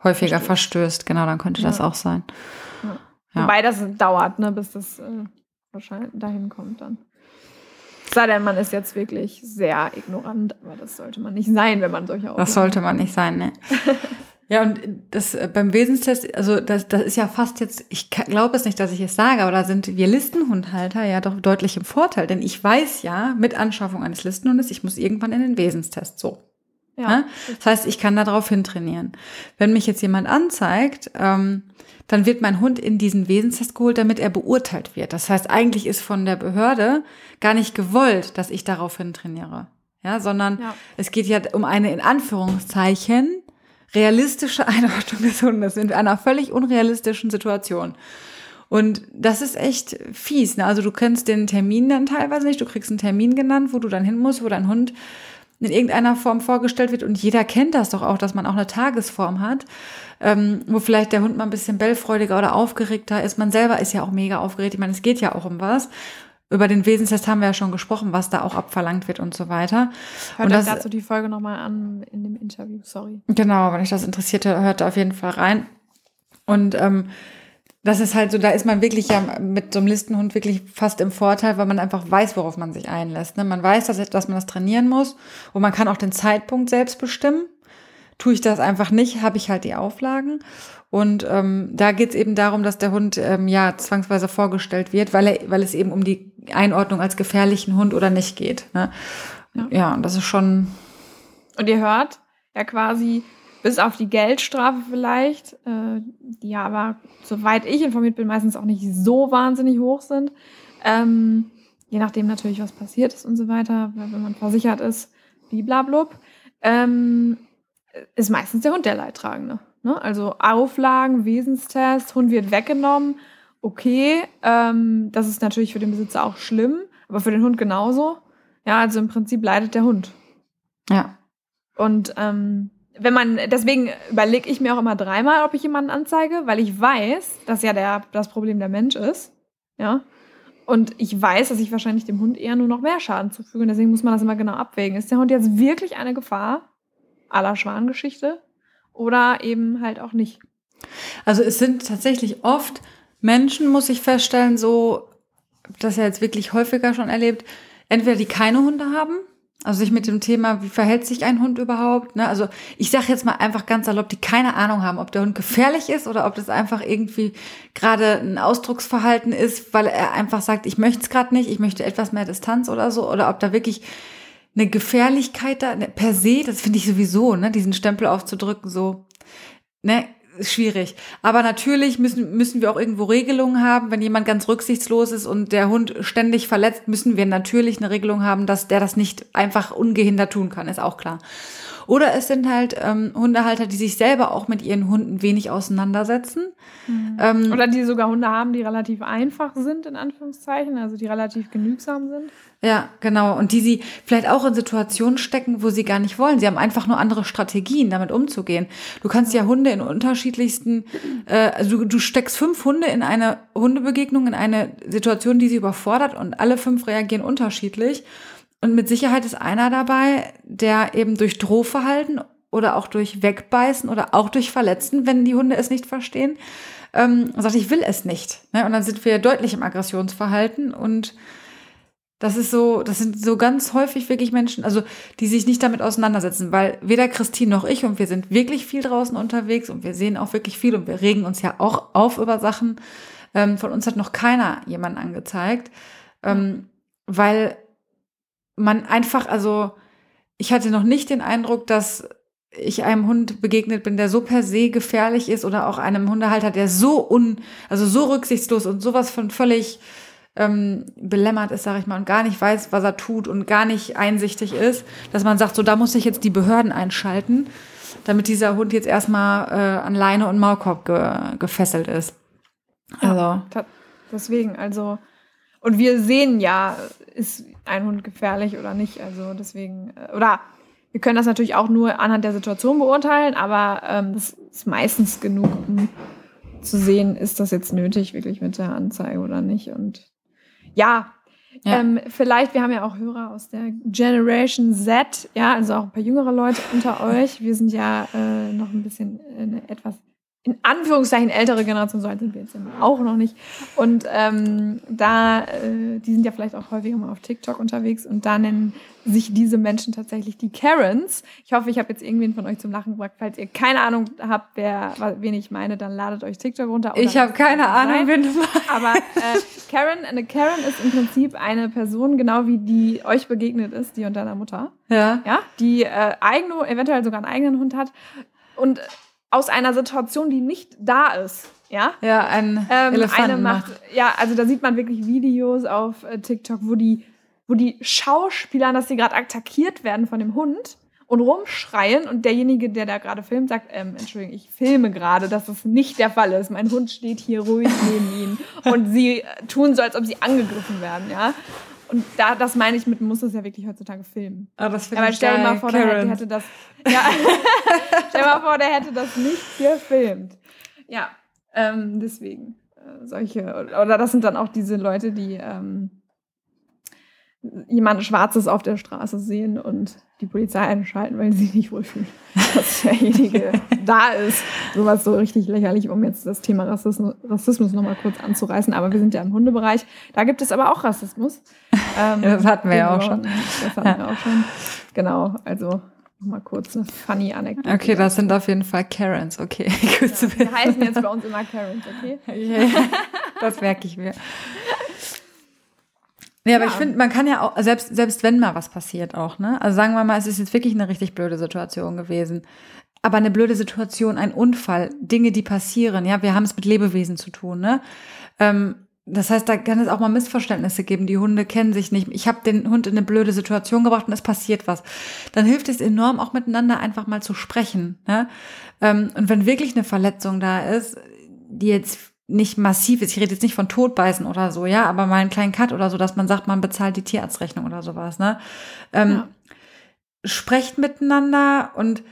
häufiger verstößt. Genau, dann könnte ja. das auch sein. Ja. Ja. Wobei das dauert, ne, bis das äh, wahrscheinlich dahin kommt dann. Sei denn, man ist jetzt wirklich sehr ignorant, aber das sollte man nicht sein, wenn man solche Auflagen Das sollte man nicht sein, ne. <laughs> Ja, und das äh, beim Wesenstest, also das, das ist ja fast jetzt, ich glaube es nicht, dass ich es sage, aber da sind wir Listenhundhalter ja doch deutlich im Vorteil, denn ich weiß ja mit Anschaffung eines Listenhundes, ich muss irgendwann in den Wesenstest. So. Ja. Ne? Das heißt, ich kann darauf hintrainieren. Wenn mich jetzt jemand anzeigt, ähm, dann wird mein Hund in diesen Wesenstest geholt, damit er beurteilt wird. Das heißt, eigentlich ist von der Behörde gar nicht gewollt, dass ich darauf hintrainiere. Ja, sondern ja. es geht ja um eine in Anführungszeichen realistische <laughs> Einordnung des Hundes in einer völlig unrealistischen Situation. Und das ist echt fies. Ne? Also du kennst den Termin dann teilweise nicht. Du kriegst einen Termin genannt, wo du dann hin musst, wo dein Hund in irgendeiner Form vorgestellt wird. Und jeder kennt das doch auch, dass man auch eine Tagesform hat, ähm, wo vielleicht der Hund mal ein bisschen bellfreudiger oder aufgeregter ist. Man selber ist ja auch mega aufgeregt. Ich meine, es geht ja auch um was. Über den Wesenstest haben wir ja schon gesprochen, was da auch abverlangt wird und so weiter. Hört und das, dazu die Folge nochmal an in dem Interview, sorry. Genau, wenn euch das interessiert, hört da auf jeden Fall rein. Und ähm, das ist halt so, da ist man wirklich ja mit so einem Listenhund wirklich fast im Vorteil, weil man einfach weiß, worauf man sich einlässt. Ne? Man weiß, dass, dass man das trainieren muss und man kann auch den Zeitpunkt selbst bestimmen. Tue ich das einfach nicht, habe ich halt die Auflagen. Und ähm, da geht es eben darum, dass der Hund ähm, ja zwangsweise vorgestellt wird, weil, er, weil es eben um die Einordnung als gefährlichen Hund oder nicht geht. Ne? Ja. ja, das ist schon. Und ihr hört ja quasi, bis auf die Geldstrafe vielleicht, äh, die ja aber, soweit ich informiert bin, meistens auch nicht so wahnsinnig hoch sind. Ähm, je nachdem natürlich, was passiert ist und so weiter, wenn man versichert ist, bliblablub, ähm, ist meistens der Hund der Leidtragende. Ne? Also Auflagen, Wesenstest, Hund wird weggenommen, okay, ähm, das ist natürlich für den Besitzer auch schlimm, aber für den Hund genauso. Ja, also im Prinzip leidet der Hund. Ja. Und ähm, wenn man, deswegen überlege ich mir auch immer dreimal, ob ich jemanden anzeige, weil ich weiß, dass ja der, das Problem der Mensch ist. Ja. Und ich weiß, dass ich wahrscheinlich dem Hund eher nur noch mehr Schaden zufüge. Und deswegen muss man das immer genau abwägen. Ist der Hund jetzt wirklich eine Gefahr? aller Schwangeschichte? Oder eben halt auch nicht? Also es sind tatsächlich oft Menschen, muss ich feststellen, so, das ja jetzt wirklich häufiger schon erlebt, entweder die keine Hunde haben, also sich mit dem Thema, wie verhält sich ein Hund überhaupt? Ne? Also ich sage jetzt mal einfach ganz salopp, die keine Ahnung haben, ob der Hund gefährlich ist oder ob das einfach irgendwie gerade ein Ausdrucksverhalten ist, weil er einfach sagt, ich möchte es gerade nicht, ich möchte etwas mehr Distanz oder so, oder ob da wirklich eine Gefährlichkeit da ne, per se, das finde ich sowieso, ne, diesen Stempel aufzudrücken, so, ne, schwierig. Aber natürlich müssen, müssen wir auch irgendwo Regelungen haben. Wenn jemand ganz rücksichtslos ist und der Hund ständig verletzt, müssen wir natürlich eine Regelung haben, dass der das nicht einfach ungehindert tun kann, ist auch klar. Oder es sind halt ähm, Hundehalter, die sich selber auch mit ihren Hunden wenig auseinandersetzen. Mhm. Ähm, Oder die sogar Hunde haben, die relativ einfach sind, in Anführungszeichen, also die relativ genügsam sind. Ja, genau. Und die sie vielleicht auch in Situationen stecken, wo sie gar nicht wollen. Sie haben einfach nur andere Strategien, damit umzugehen. Du kannst ja Hunde in unterschiedlichsten, äh, also du, du steckst fünf Hunde in eine Hundebegegnung, in eine Situation, die sie überfordert und alle fünf reagieren unterschiedlich. Und mit Sicherheit ist einer dabei, der eben durch Drohverhalten oder auch durch Wegbeißen oder auch durch Verletzen, wenn die Hunde es nicht verstehen, ähm, sagt, ich will es nicht. Ne? Und dann sind wir deutlich im Aggressionsverhalten und das ist so, das sind so ganz häufig wirklich Menschen, also die sich nicht damit auseinandersetzen, weil weder Christine noch ich und wir sind wirklich viel draußen unterwegs und wir sehen auch wirklich viel und wir regen uns ja auch auf über Sachen. Ähm, von uns hat noch keiner jemanden angezeigt, ähm, weil man einfach, also ich hatte noch nicht den Eindruck, dass ich einem Hund begegnet bin, der so per se gefährlich ist oder auch einem Hundehalter, der so un, also so rücksichtslos und sowas von völlig ähm, belämmert ist, sage ich mal, und gar nicht weiß, was er tut und gar nicht einsichtig ist, dass man sagt, so da muss ich jetzt die Behörden einschalten, damit dieser Hund jetzt erstmal äh, an Leine und Maulkorb ge gefesselt ist. Also. Ja, deswegen, also, und wir sehen ja, ist ein Hund gefährlich oder nicht, also deswegen, äh, oder wir können das natürlich auch nur anhand der Situation beurteilen, aber ähm, das ist meistens genug, um zu sehen, ist das jetzt nötig, wirklich mit der Anzeige oder nicht. Und ja, ja. Ähm, vielleicht, wir haben ja auch Hörer aus der Generation Z, ja, also auch ein paar jüngere Leute unter euch. Wir sind ja äh, noch ein bisschen äh, etwas in Anführungszeichen ältere Generation, so alt sind wir jetzt auch noch nicht. Und ähm, da, äh, die sind ja vielleicht auch häufiger mal auf TikTok unterwegs und da nennen sich diese Menschen tatsächlich die Karens. Ich hoffe, ich habe jetzt irgendwen von euch zum Lachen gebracht. Falls ihr keine Ahnung habt, wer, wen ich meine, dann ladet euch TikTok runter. ich habe keine Ahnung, wen du meinst. Aber äh, Karen, eine Karen ist im Prinzip eine Person, genau wie die euch begegnet ist, die und deiner Mutter. Ja. Ja, die äh, eigene, eventuell sogar einen eigenen Hund hat. Und aus einer Situation, die nicht da ist. Ja, ja ein ähm, Elefanten macht, Ja, also da sieht man wirklich Videos auf äh, TikTok, wo die, wo die Schauspieler, dass sie gerade attackiert werden von dem Hund und rumschreien und derjenige, der da gerade filmt, sagt, ähm, Entschuldigung, ich filme gerade, dass das nicht der Fall ist. Mein Hund steht hier ruhig neben ihnen und sie äh, tun so, als ob sie angegriffen werden, ja. Und da, das meine ich mit, muss das ja wirklich heutzutage filmen. Ah, das finde ja, ich stell dir mal vor, der hätte, hätte, das. Ja, <laughs> stell dir mal vor, der hätte das nicht gefilmt. Ja, ähm, deswegen. Äh, solche, oder das sind dann auch diese Leute, die ähm, jemanden Schwarzes auf der Straße sehen und die Polizei einschalten, weil sie sich nicht wohlfühlen, <laughs> dass derjenige da ist. Sowas so richtig lächerlich, um jetzt das Thema Rassismus, Rassismus nochmal kurz anzureißen. Aber wir sind ja im Hundebereich. Da gibt es aber auch Rassismus. <laughs> Ähm, das hatten wir ja auch schon. Das hatten ja. wir auch schon. Genau, also nochmal kurz eine funny Anekdote. Okay, das sind auf jeden Fall Karens, okay. Gut ja, zu wissen. Wir heißen jetzt bei uns immer Karens, okay? <laughs> Yeah, das merke ich mir. Ja, aber ja. ich finde, man kann ja auch, selbst, selbst wenn mal was passiert auch, ne? Also sagen wir mal, es ist jetzt wirklich eine richtig blöde Situation gewesen. Aber eine blöde Situation, ein Unfall, Dinge, die passieren, ja, wir haben es mit Lebewesen zu tun, ne? Ähm, das heißt, da kann es auch mal Missverständnisse geben. Die Hunde kennen sich nicht. Ich habe den Hund in eine blöde Situation gebracht und es passiert was. Dann hilft es enorm, auch miteinander einfach mal zu sprechen. Ne? Ähm, und wenn wirklich eine Verletzung da ist, die jetzt nicht massiv ist. Ich rede jetzt nicht von Todbeißen oder so, ja, aber mal einen kleinen Cut oder so, dass man sagt, man bezahlt die Tierarztrechnung oder sowas, ne? Ähm, ja. Sprecht miteinander und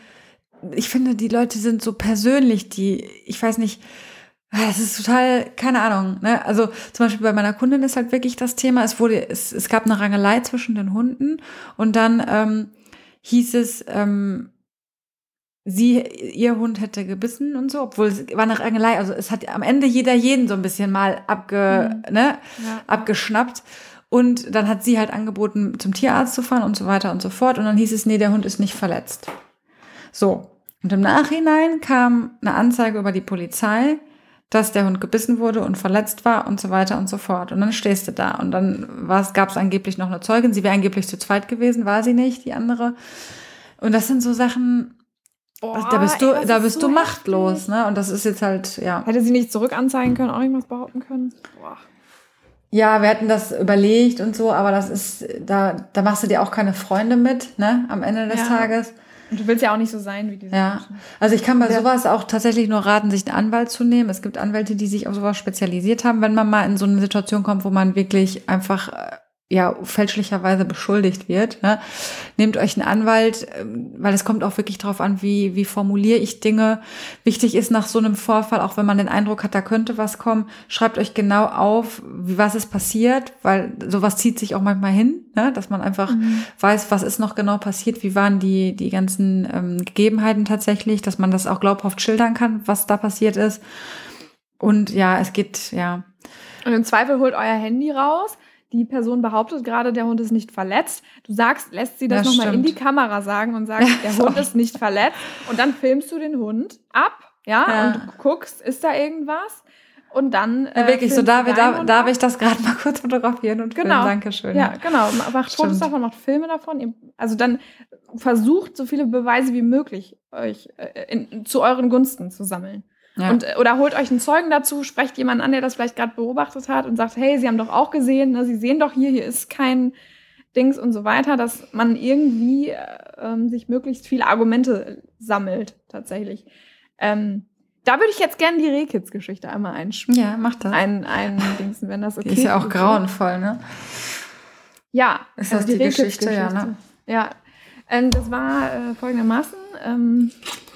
ich finde, die Leute sind so persönlich, die, ich weiß nicht, es ist total, keine Ahnung, ne? Also zum Beispiel bei meiner Kundin ist halt wirklich das Thema, es wurde, es, es gab eine Rangelei zwischen den Hunden und dann ähm, hieß es, ähm, sie, ihr Hund hätte gebissen und so, obwohl es war eine Rangelei. Also es hat am Ende jeder jeden so ein bisschen mal abge, mhm. ne, ja. abgeschnappt. Und dann hat sie halt angeboten, zum Tierarzt zu fahren und so weiter und so fort. Und dann hieß es, nee, der Hund ist nicht verletzt. So. Und im Nachhinein kam eine Anzeige über die Polizei, dass der Hund gebissen wurde und verletzt war und so weiter und so fort. Und dann stehst du da. Und dann gab es angeblich noch eine Zeugin. Sie wäre angeblich zu zweit gewesen, war sie nicht, die andere. Und das sind so Sachen, Boah, da bist du, ey, da bist so du machtlos, heftig. ne? Und das ist jetzt halt, ja. Hätte sie nicht zurück anzeigen können, auch irgendwas behaupten können? Boah. Ja, wir hätten das überlegt und so, aber das ist, da, da machst du dir auch keine Freunde mit, ne? Am Ende des ja. Tages. Und du willst ja auch nicht so sein wie diese Ja, Menschen. also ich kann bei Ja. sowas auch tatsächlich nur raten, sich einen Anwalt zu nehmen. Es gibt Anwälte, die sich auf sowas spezialisiert haben, wenn man mal in so eine Situation kommt, wo man wirklich einfach äh, ja fälschlicherweise beschuldigt wird. Ne? Nehmt euch einen Anwalt, ähm, weil es kommt auch wirklich darauf an, wie wie formuliere ich Dinge. Wichtig ist nach so einem Vorfall, auch wenn man den Eindruck hat, da könnte was kommen, schreibt euch genau auf, wie was ist passiert, weil sowas zieht sich auch manchmal hin, ne? dass man einfach weiß, was ist noch genau passiert, wie waren die, die ganzen ähm, Gegebenheiten tatsächlich, dass man das auch glaubhaft schildern kann, was da passiert ist. Und ja, es geht, ja. Und im Zweifel holt euer Handy raus. Die Person behauptet gerade, der Hund ist nicht verletzt. Du sagst, lässt sie das Ja, nochmal in die Kamera sagen und sagst, der. Hund ist nicht verletzt. Und dann filmst du den Hund ab, ja, Ja. und guckst, ist da irgendwas? Und dann. ja wirklich, so darf, darf, darf ich das gerade mal kurz fotografieren und Genau. filmen. Dankeschön. Ja, genau. Macht Fotos Stimmt. davon, macht Filme davon. Also dann versucht, so viele Beweise wie möglich euch äh, in, zu euren Gunsten zu sammeln. Ja. Und, oder holt euch einen Zeugen dazu, sprecht jemanden an, der das vielleicht gerade beobachtet hat und sagt, hey, Sie haben doch auch gesehen, ne, Sie sehen doch hier, hier ist kein Dings und so weiter, dass man irgendwie äh, ähm, sich möglichst viele Argumente sammelt, tatsächlich. Ähm, da würde ich jetzt gerne die Rehkids-Geschichte einmal einspielen. ja, mach das. Ein, ein Dings, wenn das okay die ist ja auch ist. grauenvoll, ne? Ja, Ist das die Geschichte? Ja, ne? Ja, ähm, das war äh, folgendermaßen. Ähm,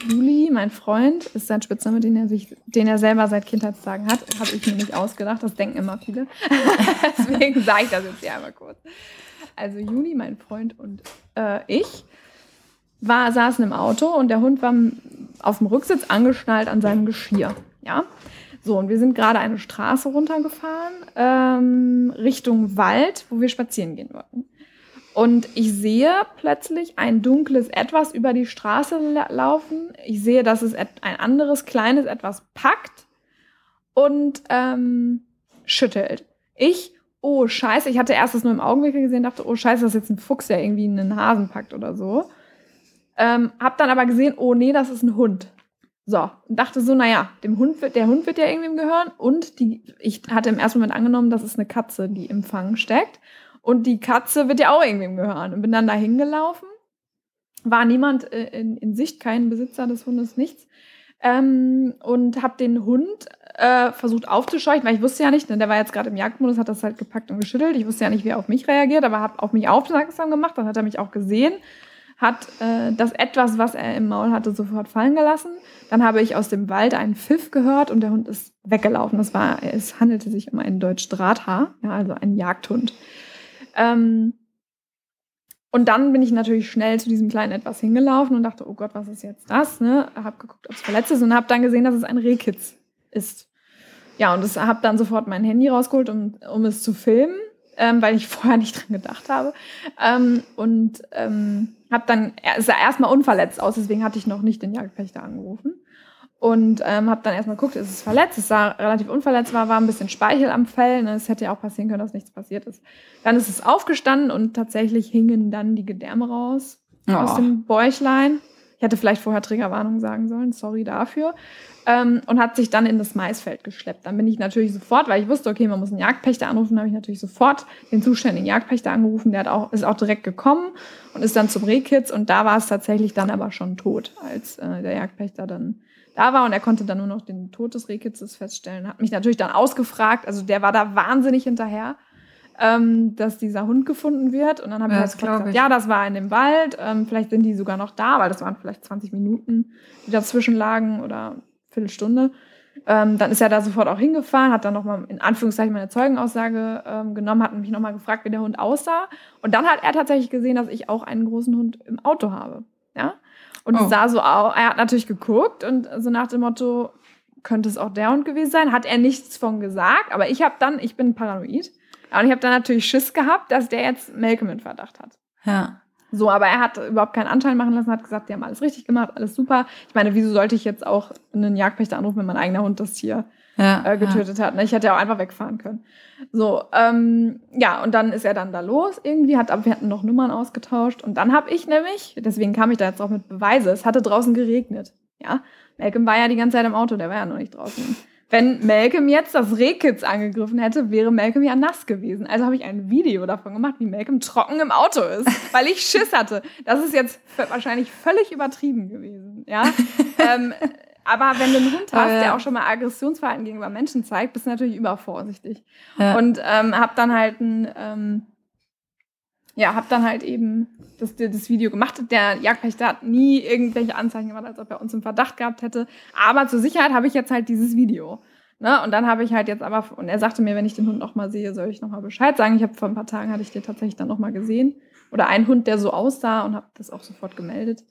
Juli, mein Freund, ist sein Spitzname, den er sich, den er selber seit Kindheitstagen hat. Habe ich mir nicht ausgedacht, das denken immer viele. <laughs> Deswegen sage ich das jetzt hier einmal kurz. Also Juli, mein Freund und äh, ich war, saßen im Auto und der Hund war auf dem Rücksitz angeschnallt an seinem Geschirr. Ja. So, und wir sind gerade eine Straße runtergefahren, ähm, Richtung Wald, wo wir spazieren gehen wollten. Und ich sehe plötzlich ein dunkles Etwas über die Straße la laufen. Ich sehe, dass es ein anderes kleines Etwas packt und ähm, schüttelt. Ich, oh Scheiße, ich hatte erst das nur im Augenwinkel gesehen, dachte, oh Scheiße, das ist jetzt ein Fuchs, der irgendwie einen Hasen packt oder so. Ähm, hab dann aber gesehen, oh nee, das ist ein Hund. So, und dachte so, naja, dem Hund wird, der Hund wird ja irgendwem gehören. Und die, ich hatte im ersten Moment angenommen, das ist eine Katze, die im Fang steckt. Und die Katze wird ja auch irgendwem gehören. Und bin dann da hingelaufen. War niemand äh, in, in Sicht, kein Besitzer des Hundes, nichts. Ähm, und habe den Hund äh, versucht aufzuscheuchen, weil ich wusste ja nicht, ne, der war jetzt gerade im Jagdmodus, hat das halt gepackt und geschüttelt. Ich wusste ja nicht, wie er auf mich reagiert, aber habe auf mich aufmerksam gemacht. Dann hat er mich auch gesehen, hat äh, das etwas, was er im Maul hatte, sofort fallen gelassen. Dann habe ich aus dem Wald einen Pfiff gehört und der Hund ist weggelaufen. Das war, es handelte sich um einen Deutsch Drahthaar, ja, also einen Jagdhund. Ähm, und dann bin ich natürlich schnell zu diesem kleinen Etwas hingelaufen und dachte, oh Gott, was ist jetzt das? Ne? Hab geguckt, ob es verletzt ist und habe dann gesehen, dass es ein Rehkitz ist. Ja, und das habe dann sofort mein Handy rausgeholt, um, um es zu filmen, ähm, weil ich <laughs> vorher nicht dran gedacht habe. Ähm, und ähm, habe dann, er sah erstmal unverletzt aus, deswegen hatte ich noch nicht den Jagdpächter angerufen. Und ähm, habe dann erstmal geguckt, ist es verletzt? Es sah relativ unverletzt war, war ein bisschen Speichel am Fell. Ne? Es hätte ja auch passieren können, dass nichts passiert ist. Dann ist es aufgestanden und tatsächlich hingen dann die Gedärme raus aus Oh. dem Bäuchlein. Ich hätte vielleicht vorher Triggerwarnung sagen sollen, sorry dafür. Ähm, und hat sich dann in das Maisfeld geschleppt. Dann bin ich natürlich sofort, weil ich wusste, okay, man muss einen Jagdpächter anrufen, habe ich natürlich sofort den zuständigen Jagdpächter angerufen. Der hat auch, ist auch direkt gekommen und ist dann zum Rehkitz. Und da war es tatsächlich dann aber schon tot, als äh, der Jagdpächter dann da war und er konnte dann nur noch den Tod des Rehkitzes feststellen. Hat mich natürlich dann ausgefragt, also der war da wahnsinnig hinterher, ähm, dass dieser Hund gefunden wird. Und dann habe Ja, ich halt gesagt, ich. ja, das war in dem Wald, ähm, vielleicht sind die sogar noch da, weil das waren vielleicht 20 Minuten, die dazwischen lagen oder Viertelstunde. Ähm, dann ist er da sofort auch hingefahren, hat dann nochmal in Anführungszeichen meine Zeugenaussage ähm, genommen, hat mich nochmal gefragt, wie der Hund aussah. Und dann hat er tatsächlich gesehen, dass ich auch einen großen Hund im Auto habe. Ja. Und Oh. es sah so aus, er hat natürlich geguckt und so nach dem Motto, könnte es auch der Hund gewesen sein? Hat er nichts von gesagt, aber ich habe dann, ich bin paranoid, und ich habe dann natürlich Schiss gehabt, dass der jetzt Malcolm in Verdacht hat. Ja. So, aber er hat überhaupt keinen Anteil machen lassen, hat gesagt, die haben alles richtig gemacht, alles super. Ich meine, wieso sollte ich jetzt auch einen Jagdpächter anrufen, wenn mein eigener Hund das Tier Ja. äh, getötet hat? Ne? Ich hätte ja auch einfach wegfahren können. So, ähm, ja, und dann ist er dann da los irgendwie, hat, wir hatten noch Nummern ausgetauscht und dann habe ich nämlich, deswegen kam ich da jetzt auch mit Beweise, es hatte draußen geregnet, ja. Malcolm war ja die ganze Zeit im Auto, der war ja noch nicht draußen. wenn Malcolm jetzt das Rehkitz angegriffen hätte, wäre Malcolm ja nass gewesen. Also habe ich ein Video davon gemacht, wie Malcolm trocken im Auto ist, <laughs> weil ich Schiss hatte. Das ist jetzt wahrscheinlich völlig übertrieben gewesen. Ja. <laughs> ähm, aber wenn du einen Hund hast, ja. der auch schon mal Aggressionsverhalten gegenüber Menschen zeigt, bist du natürlich übervorsichtig. Ja. Und ähm, hab dann halt ein, ähm, ja, hab dann halt eben das, das Video gemacht. Der Jagdpächter hat nie irgendwelche Anzeichen gemacht, als ob er uns im Verdacht gehabt hätte. Aber zur Sicherheit habe ich jetzt halt dieses Video. Ne? Und dann habe ich halt jetzt aber, und er sagte mir, wenn ich den Hund noch mal sehe, soll ich noch mal Bescheid sagen. Ich habe vor ein paar Tagen hatte ich den tatsächlich dann noch mal gesehen. Oder einen Hund, der so aussah und habe das auch sofort gemeldet.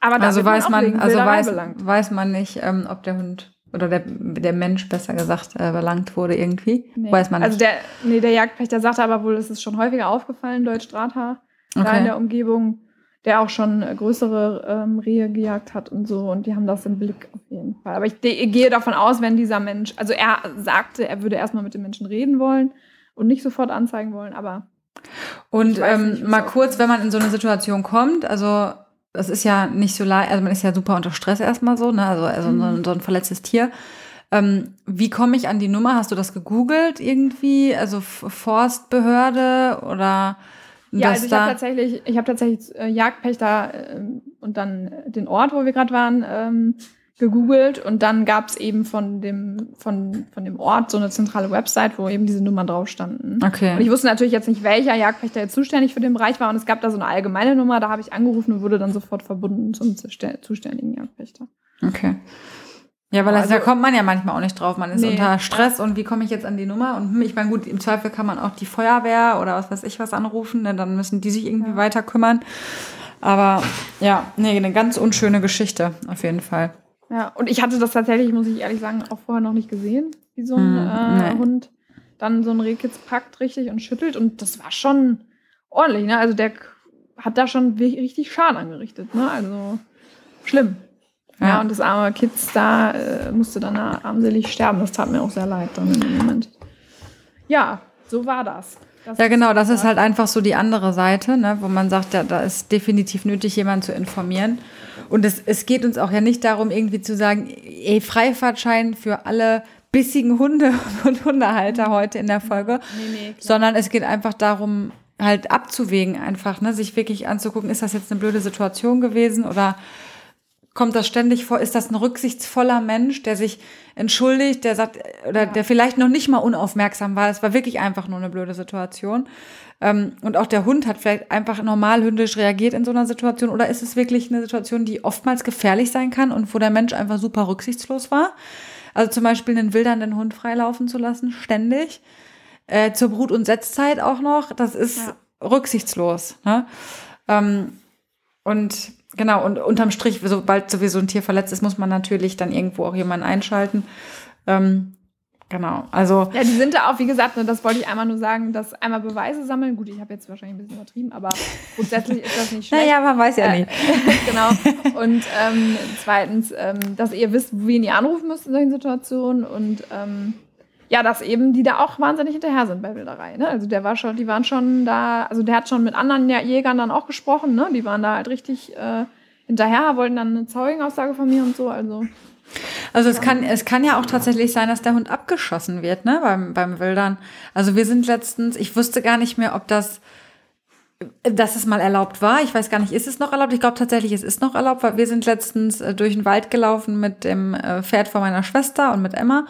Aber also weiß man, also weiß, weiß man nicht, ähm, ob der Hund oder der, der Mensch besser gesagt äh, belangt wurde irgendwie. Nee. Weiß man also nicht. Also der, nee, der Jagdpächter sagte aber wohl, es ist schon häufiger aufgefallen, Deutsch Drahthaar, okay. da in der Umgebung, der auch schon äh, größere ähm, Rehe gejagt hat und so und die haben das im Blick auf jeden Fall. Aber ich, ich gehe davon aus, wenn dieser Mensch, also er sagte, er würde erstmal mit dem Menschen reden wollen und nicht sofort anzeigen wollen, aber und ähm, nicht, mal kurz, wenn man in so eine Situation kommt, also das ist ja nicht so leicht, also man ist ja super unter Stress erstmal so, ne? Also, also mhm. so, ein, verletztes Tier. Ähm, wie komme ich an die Nummer? Hast du das gegoogelt irgendwie? Also Forstbehörde oder ja, also ich habe tatsächlich, ich habe tatsächlich äh, Jagdpächter äh, und dann den Ort, wo wir gerade waren, ähm, gegoogelt und dann gab es eben von dem, von, von dem Ort so eine zentrale Website, wo eben diese Nummern drauf standen. Okay. Und ich wusste natürlich jetzt nicht, welcher Jagdpächter jetzt zuständig für den Bereich war und es gab da so eine allgemeine Nummer, da habe ich angerufen und wurde dann sofort verbunden zum zuständigen Jagdpächter. Okay. Ja, weil also, da kommt man ja manchmal auch nicht drauf. Man ist nee. unter Stress und wie komme ich jetzt an die Nummer? Und hm, ich meine, gut, im Zweifel kann man auch die Feuerwehr oder was weiß ich was anrufen, denn dann müssen die sich irgendwie ja. weiter kümmern. Aber ja, nee, eine ganz unschöne Geschichte, auf jeden Fall. Ja, und ich hatte das tatsächlich, muss ich ehrlich sagen, auch vorher noch nicht gesehen, wie so ein mm, äh. Hund dann so ein Rehkitz packt richtig und schüttelt. Und das war schon ordentlich, ne? Also der hat da schon richtig Schaden angerichtet, ne? Also schlimm. Ja, ja und das arme Kitz da äh, musste dann armselig sterben. Das tat mir auch sehr leid dann in dem Moment. Ja, so war das. Das ja, genau, das ist halt einfach so die andere Seite, ne, wo man sagt, ja, da ist definitiv nötig, jemanden zu informieren. Und es, es geht uns auch ja nicht darum, irgendwie zu sagen, ey, Freifahrtschein für alle bissigen Hunde <laughs> und Hundehalter heute in der Folge, nee, nee, sondern es geht einfach darum, halt abzuwägen, einfach, ne, sich wirklich anzugucken, ist das jetzt eine blöde Situation gewesen oder kommt das ständig vor? Ist das ein rücksichtsvoller Mensch, der sich entschuldigt, der sagt, oder ja. der vielleicht noch nicht mal unaufmerksam war? Es war wirklich einfach nur eine blöde Situation. Ähm, und auch der Hund hat vielleicht einfach normal hündisch reagiert in so einer Situation. Oder ist es wirklich eine Situation, die oftmals gefährlich sein kann und wo der Mensch einfach super rücksichtslos war? Also zum Beispiel einen wildernden Hund freilaufen zu lassen, ständig. Äh, zur Brut- und Setzzeit auch noch. Das ist ja. rücksichtslos. Ne? Ähm, und genau, und unterm Strich, sobald sowieso ein Tier verletzt ist, muss man natürlich dann irgendwo auch jemanden einschalten. Ähm, Genau, also. Ja, die sind da auch, wie gesagt, ne, das wollte ich einmal nur sagen, dass einmal Beweise sammeln. Gut, ich habe jetzt wahrscheinlich ein bisschen übertrieben, aber grundsätzlich ist das nicht schlecht. <laughs> Naja, man weiß ja äh, nicht. <laughs> genau. Und ähm, zweitens, ähm, dass ihr wisst, wen ihr anrufen müsst in solchen Situationen und ähm, ja, dass eben die da auch wahnsinnig hinterher sind bei Wilderei. Ne? Also der war schon, die waren schon da, also der hat schon mit anderen Jägern dann auch gesprochen, ne? Die waren da halt richtig äh, hinterher, wollten dann eine Zeugenaussage von mir und so. Also also es kann, es kann ja auch tatsächlich sein, dass der Hund abgeschossen wird, ne, beim, beim Wildern. Also wir sind letztens, ich wusste gar nicht mehr, ob das, dass es mal erlaubt war. Ich weiß gar nicht, ist es noch erlaubt? Ich glaube tatsächlich, es ist noch erlaubt, weil wir sind letztens äh, durch den Wald gelaufen mit dem äh, Pferd von meiner Schwester und mit Emma.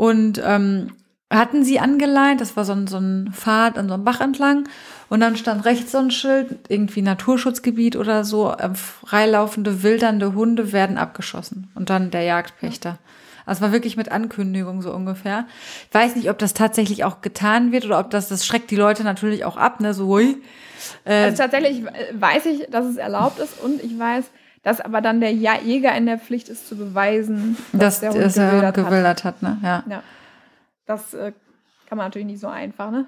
Und ähm, hatten sie angeleint, das war so ein, so ein Pfad an so einem Bach entlang. Und dann stand rechts so ein Schild, irgendwie Naturschutzgebiet oder so, äh, freilaufende, wildernde Hunde werden abgeschossen. Und dann der Jagdpächter. Also es war wirklich mit Ankündigung so ungefähr. Ich weiß nicht, ob das tatsächlich auch getan wird oder ob das, das schreckt die Leute natürlich auch ab, ne, so, ui. Äh, also tatsächlich weiß ich, dass es erlaubt ist und ich weiß, dass aber dann der Jäger in der Pflicht ist zu beweisen, dass, dass der Hund dass gewildert, gewildert hat. hat. ne? Ja. ja. Das äh, kann man natürlich nicht so einfach, ne?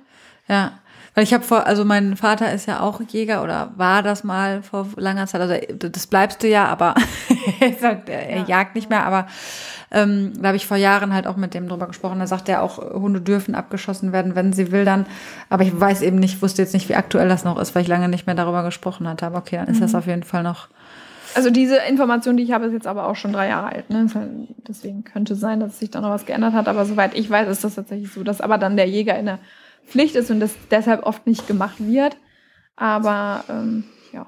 Ja. Weil ich habe vor, also mein Vater ist ja auch Jäger oder war das mal vor langer Zeit. Also das bleibst du ja, aber <laughs> er, er ja. jagt nicht mehr. Aber ähm, da habe ich vor Jahren halt auch mit dem drüber gesprochen. Da sagt er auch, Hunde dürfen abgeschossen werden, wenn sie wildern. Aber ich weiß eben nicht, wusste jetzt nicht, wie aktuell das noch ist, weil ich lange nicht mehr darüber gesprochen hatte. Aber okay, dann ist mhm. das auf jeden Fall noch Also diese Information, die ich habe, ist jetzt aber auch schon drei Jahre alt. Ne? Deswegen könnte sein, dass sich da noch was geändert hat. Aber soweit ich weiß, ist das tatsächlich so, dass aber dann der Jäger in der Pflicht ist und das deshalb oft nicht gemacht wird. Aber ähm, ja,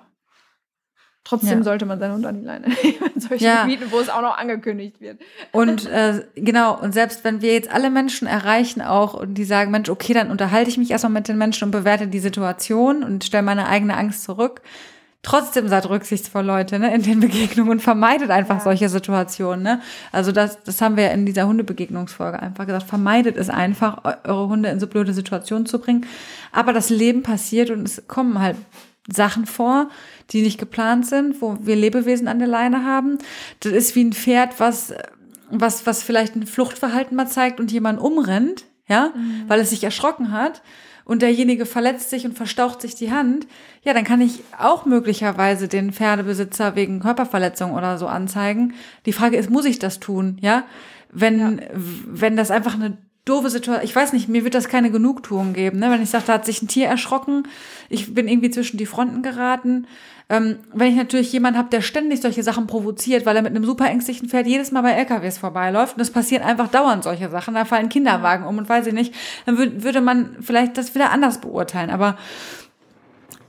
trotzdem ja. sollte man seinen Hund an die Leine in solchen ja. Gebieten, wo es auch noch angekündigt wird. Und äh, genau, und selbst wenn wir jetzt alle Menschen erreichen auch und die sagen, Mensch, okay, dann unterhalte ich mich erstmal mit den Menschen und bewerte die Situation und stelle meine eigene Angst zurück. Trotzdem seid rücksichtsvoll, Leute, ne, in den Begegnungen und vermeidet einfach ja. solche Situationen. Ne? Also das, das haben wir in dieser Hundebegegnungsfolge einfach gesagt. Vermeidet es einfach, eure Hunde in so blöde Situationen zu bringen. Aber das Leben passiert und es kommen halt Sachen vor, die nicht geplant sind, wo wir Lebewesen an der Leine haben. Das ist wie ein Pferd, was, was, was vielleicht ein Fluchtverhalten mal zeigt und jemand umrennt, ja, mhm. weil es sich erschrocken hat und derjenige verletzt sich und verstaucht sich die Hand, ja, dann kann ich auch möglicherweise den Pferdebesitzer wegen Körperverletzung oder so anzeigen. Die Frage ist, muss ich das tun, ja? Wenn, ja. wenn das einfach eine doofe Situation. Ich weiß nicht, mir wird das keine Genugtuung geben, ne? Wenn ich sage, da hat sich ein Tier erschrocken, ich bin irgendwie zwischen die Fronten geraten. Ähm, wenn ich natürlich jemanden habe, der ständig solche Sachen provoziert, weil er mit einem super ängstlichen Pferd jedes Mal bei LKWs vorbeiläuft und es passieren einfach dauernd solche Sachen, da fallen Kinderwagen um und weiß ich nicht, dann würd, würde man vielleicht das wieder anders beurteilen. Aber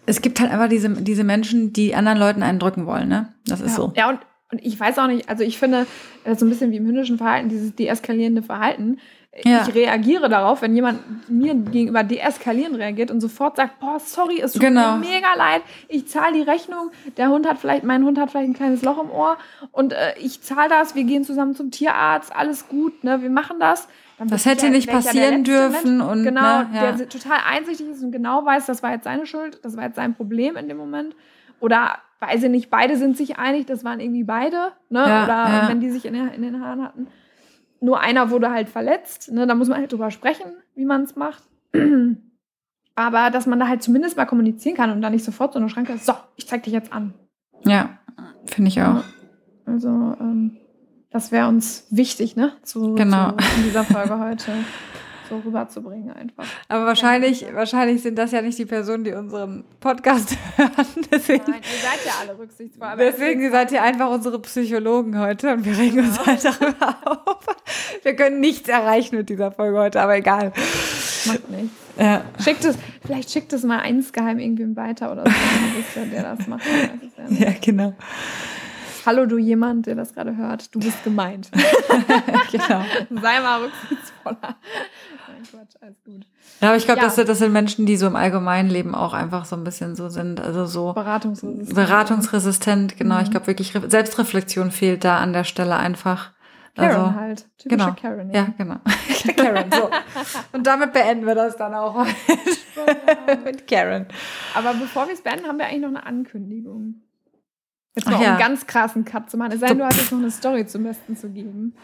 es gibt halt einfach diese, diese Menschen, die anderen Leuten einen drücken wollen, ne? Das ist ja. so. Ja, und und ich weiß auch nicht, also ich finde, so ein bisschen wie im hündischen Verhalten, dieses deeskalierende Verhalten, ja. ich reagiere darauf, wenn jemand mir gegenüber deeskalieren reagiert und sofort sagt, boah, sorry, es tut genau. mir mega leid, ich zahle die Rechnung, der Hund hat vielleicht, mein Hund hat vielleicht ein kleines Loch im Ohr und äh, ich zahle das, wir gehen zusammen zum Tierarzt, alles gut, ne, wir machen das. Das hätte nicht passieren dürfen Mensch, und genau, ne, ja. der total einsichtig ist und genau weiß, das war jetzt seine Schuld, das war jetzt sein Problem in dem Moment. Oder weiß ich nicht, beide sind sich einig, das waren irgendwie beide, ne? Ja, Oder ja. wenn die sich in, in den Haaren hatten nur einer wurde halt verletzt. Ne? Da muss man halt drüber sprechen, wie man es macht. <clears throat> Aber dass man da halt zumindest mal kommunizieren kann und da nicht sofort so eine Schranke ist, so, ich zeig dich jetzt an. Ja, finde ich auch. Also, ähm, das wäre uns wichtig, ne? Zu, genau. Zu, in dieser Folge heute <laughs> so rüberzubringen einfach. Aber wahrscheinlich, ja. wahrscheinlich sind das ja nicht die Personen, die unseren Podcast <laughs> hören. Deswegen, Nein, ihr seid ja alle rücksichtsvoll. Deswegen seid ihr einfach unsere Psychologen heute und wir regen genau. uns halt darüber auf. Wir können nichts erreichen mit dieser Folge heute, aber egal. Macht nichts. Ja. Schickt es, vielleicht schickt es mal insgeheim irgendwem weiter oder so, der das macht. Ja, genau. Hallo, du jemand, der das gerade hört, du bist gemeint. <laughs> genau. Sei mal rücksichtsvoller. Quatsch, alles gut. Ja, aber ich glaube, ja. das, das sind Menschen, die so im allgemeinen Leben auch einfach so ein bisschen so sind, also so beratungsresistent. Beratungsresistent, genau. Mhm. Ich glaube wirklich, Selbstreflexion fehlt da an der Stelle einfach. Karen also, halt. Typische genau. Karen. Ja, ja genau. Karen, so. <laughs> Und damit beenden wir das dann auch <laughs> mit Karen. Aber bevor wir es beenden, haben wir eigentlich noch eine Ankündigung. Jetzt noch ja. einen ganz krassen Cut zu machen. Es sei denn, du hast jetzt noch eine Story zum Besten zu geben.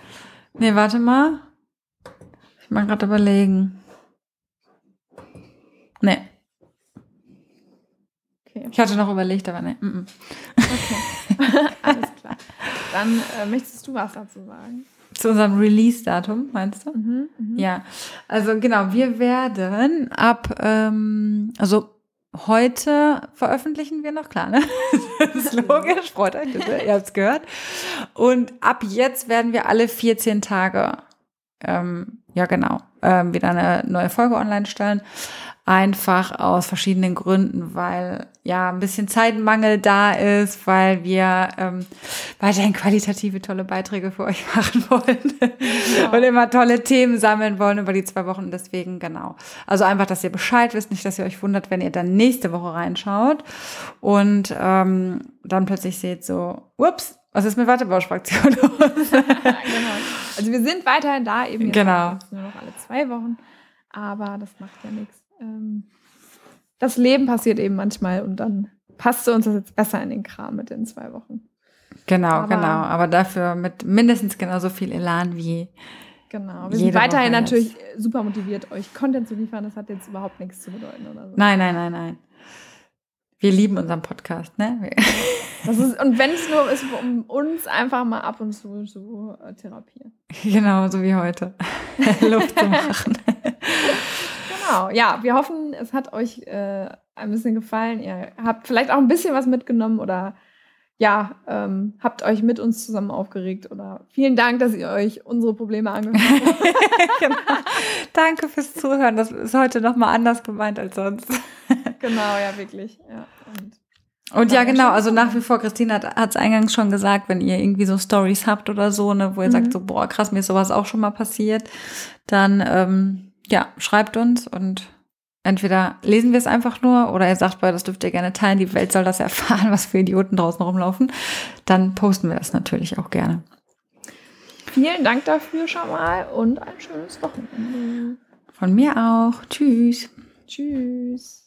Nee, warte mal. Ich mal gerade überlegen. Nee. Okay. Ich hatte noch überlegt, aber nee. Mm -mm. Okay. <laughs> Alles klar. Dann äh, möchtest du was dazu sagen? Zu unserem Release-Datum, meinst du? Mhm, mh. Ja. Also genau, wir werden ab, ähm, also Heute veröffentlichen wir noch, klar, ne? Das ist logisch, freut euch, ihr habt es gehört. Und ab jetzt werden wir alle 14 Tage, ähm, ja genau, ähm, wieder eine neue Folge online stellen. Einfach aus verschiedenen Gründen, weil ja ein bisschen Zeitmangel da ist, weil wir ähm, weiterhin qualitative tolle Beiträge für euch <laughs> machen wollen ja. und immer tolle Themen sammeln wollen über die zwei Wochen. Deswegen genau. Also einfach, dass ihr Bescheid wisst, nicht, dass ihr euch wundert, wenn ihr dann nächste Woche reinschaut und ähm, dann plötzlich seht so, ups, was ist mit Wartebauschfraktion los? <laughs> genau. Also wir sind weiterhin da, eben genau. nur noch alle zwei Wochen, aber das macht ja nichts ähm, das Leben passiert eben manchmal und dann passte uns das jetzt besser in den Kram mit den zwei Wochen. Genau, aber, genau. Aber dafür mit mindestens genauso viel Elan wie. Genau. Wir sind weiterhin natürlich super motiviert, euch Content zu liefern. Das hat jetzt überhaupt nichts zu bedeuten oder so. Nein, nein, nein, nein. Wir lieben unseren Podcast, ne? <laughs> Ist, und wenn es nur ist, um uns einfach mal ab und zu zu äh, therapieren. <laughs> Genau, so wie heute. <laughs> Luft zu machen. Genau, ja, wir hoffen, es hat euch äh, ein bisschen gefallen. Ihr habt vielleicht auch ein bisschen was mitgenommen oder ja, ähm, habt euch mit uns zusammen aufgeregt oder vielen Dank, dass ihr euch unsere Probleme angehört habt. genau. Danke fürs Zuhören. Das ist heute nochmal anders gemeint als sonst. Genau, ja, wirklich. Ja, und, und ja, genau, also nach wie vor, Christine hat es eingangs schon gesagt, wenn ihr irgendwie so Stories habt oder so, ne, wo ihr mhm. sagt, so, boah, krass, mir ist sowas auch schon mal passiert, dann ähm, ja, schreibt uns und entweder lesen wir es einfach nur oder ihr sagt, boah, das dürft ihr gerne teilen, die Welt soll das erfahren, <laughs> was für Idioten draußen rumlaufen, dann posten wir das natürlich auch gerne. Vielen Dank dafür schon mal und ein schönes Wochenende. Von mir auch. Tschüss. Tschüss.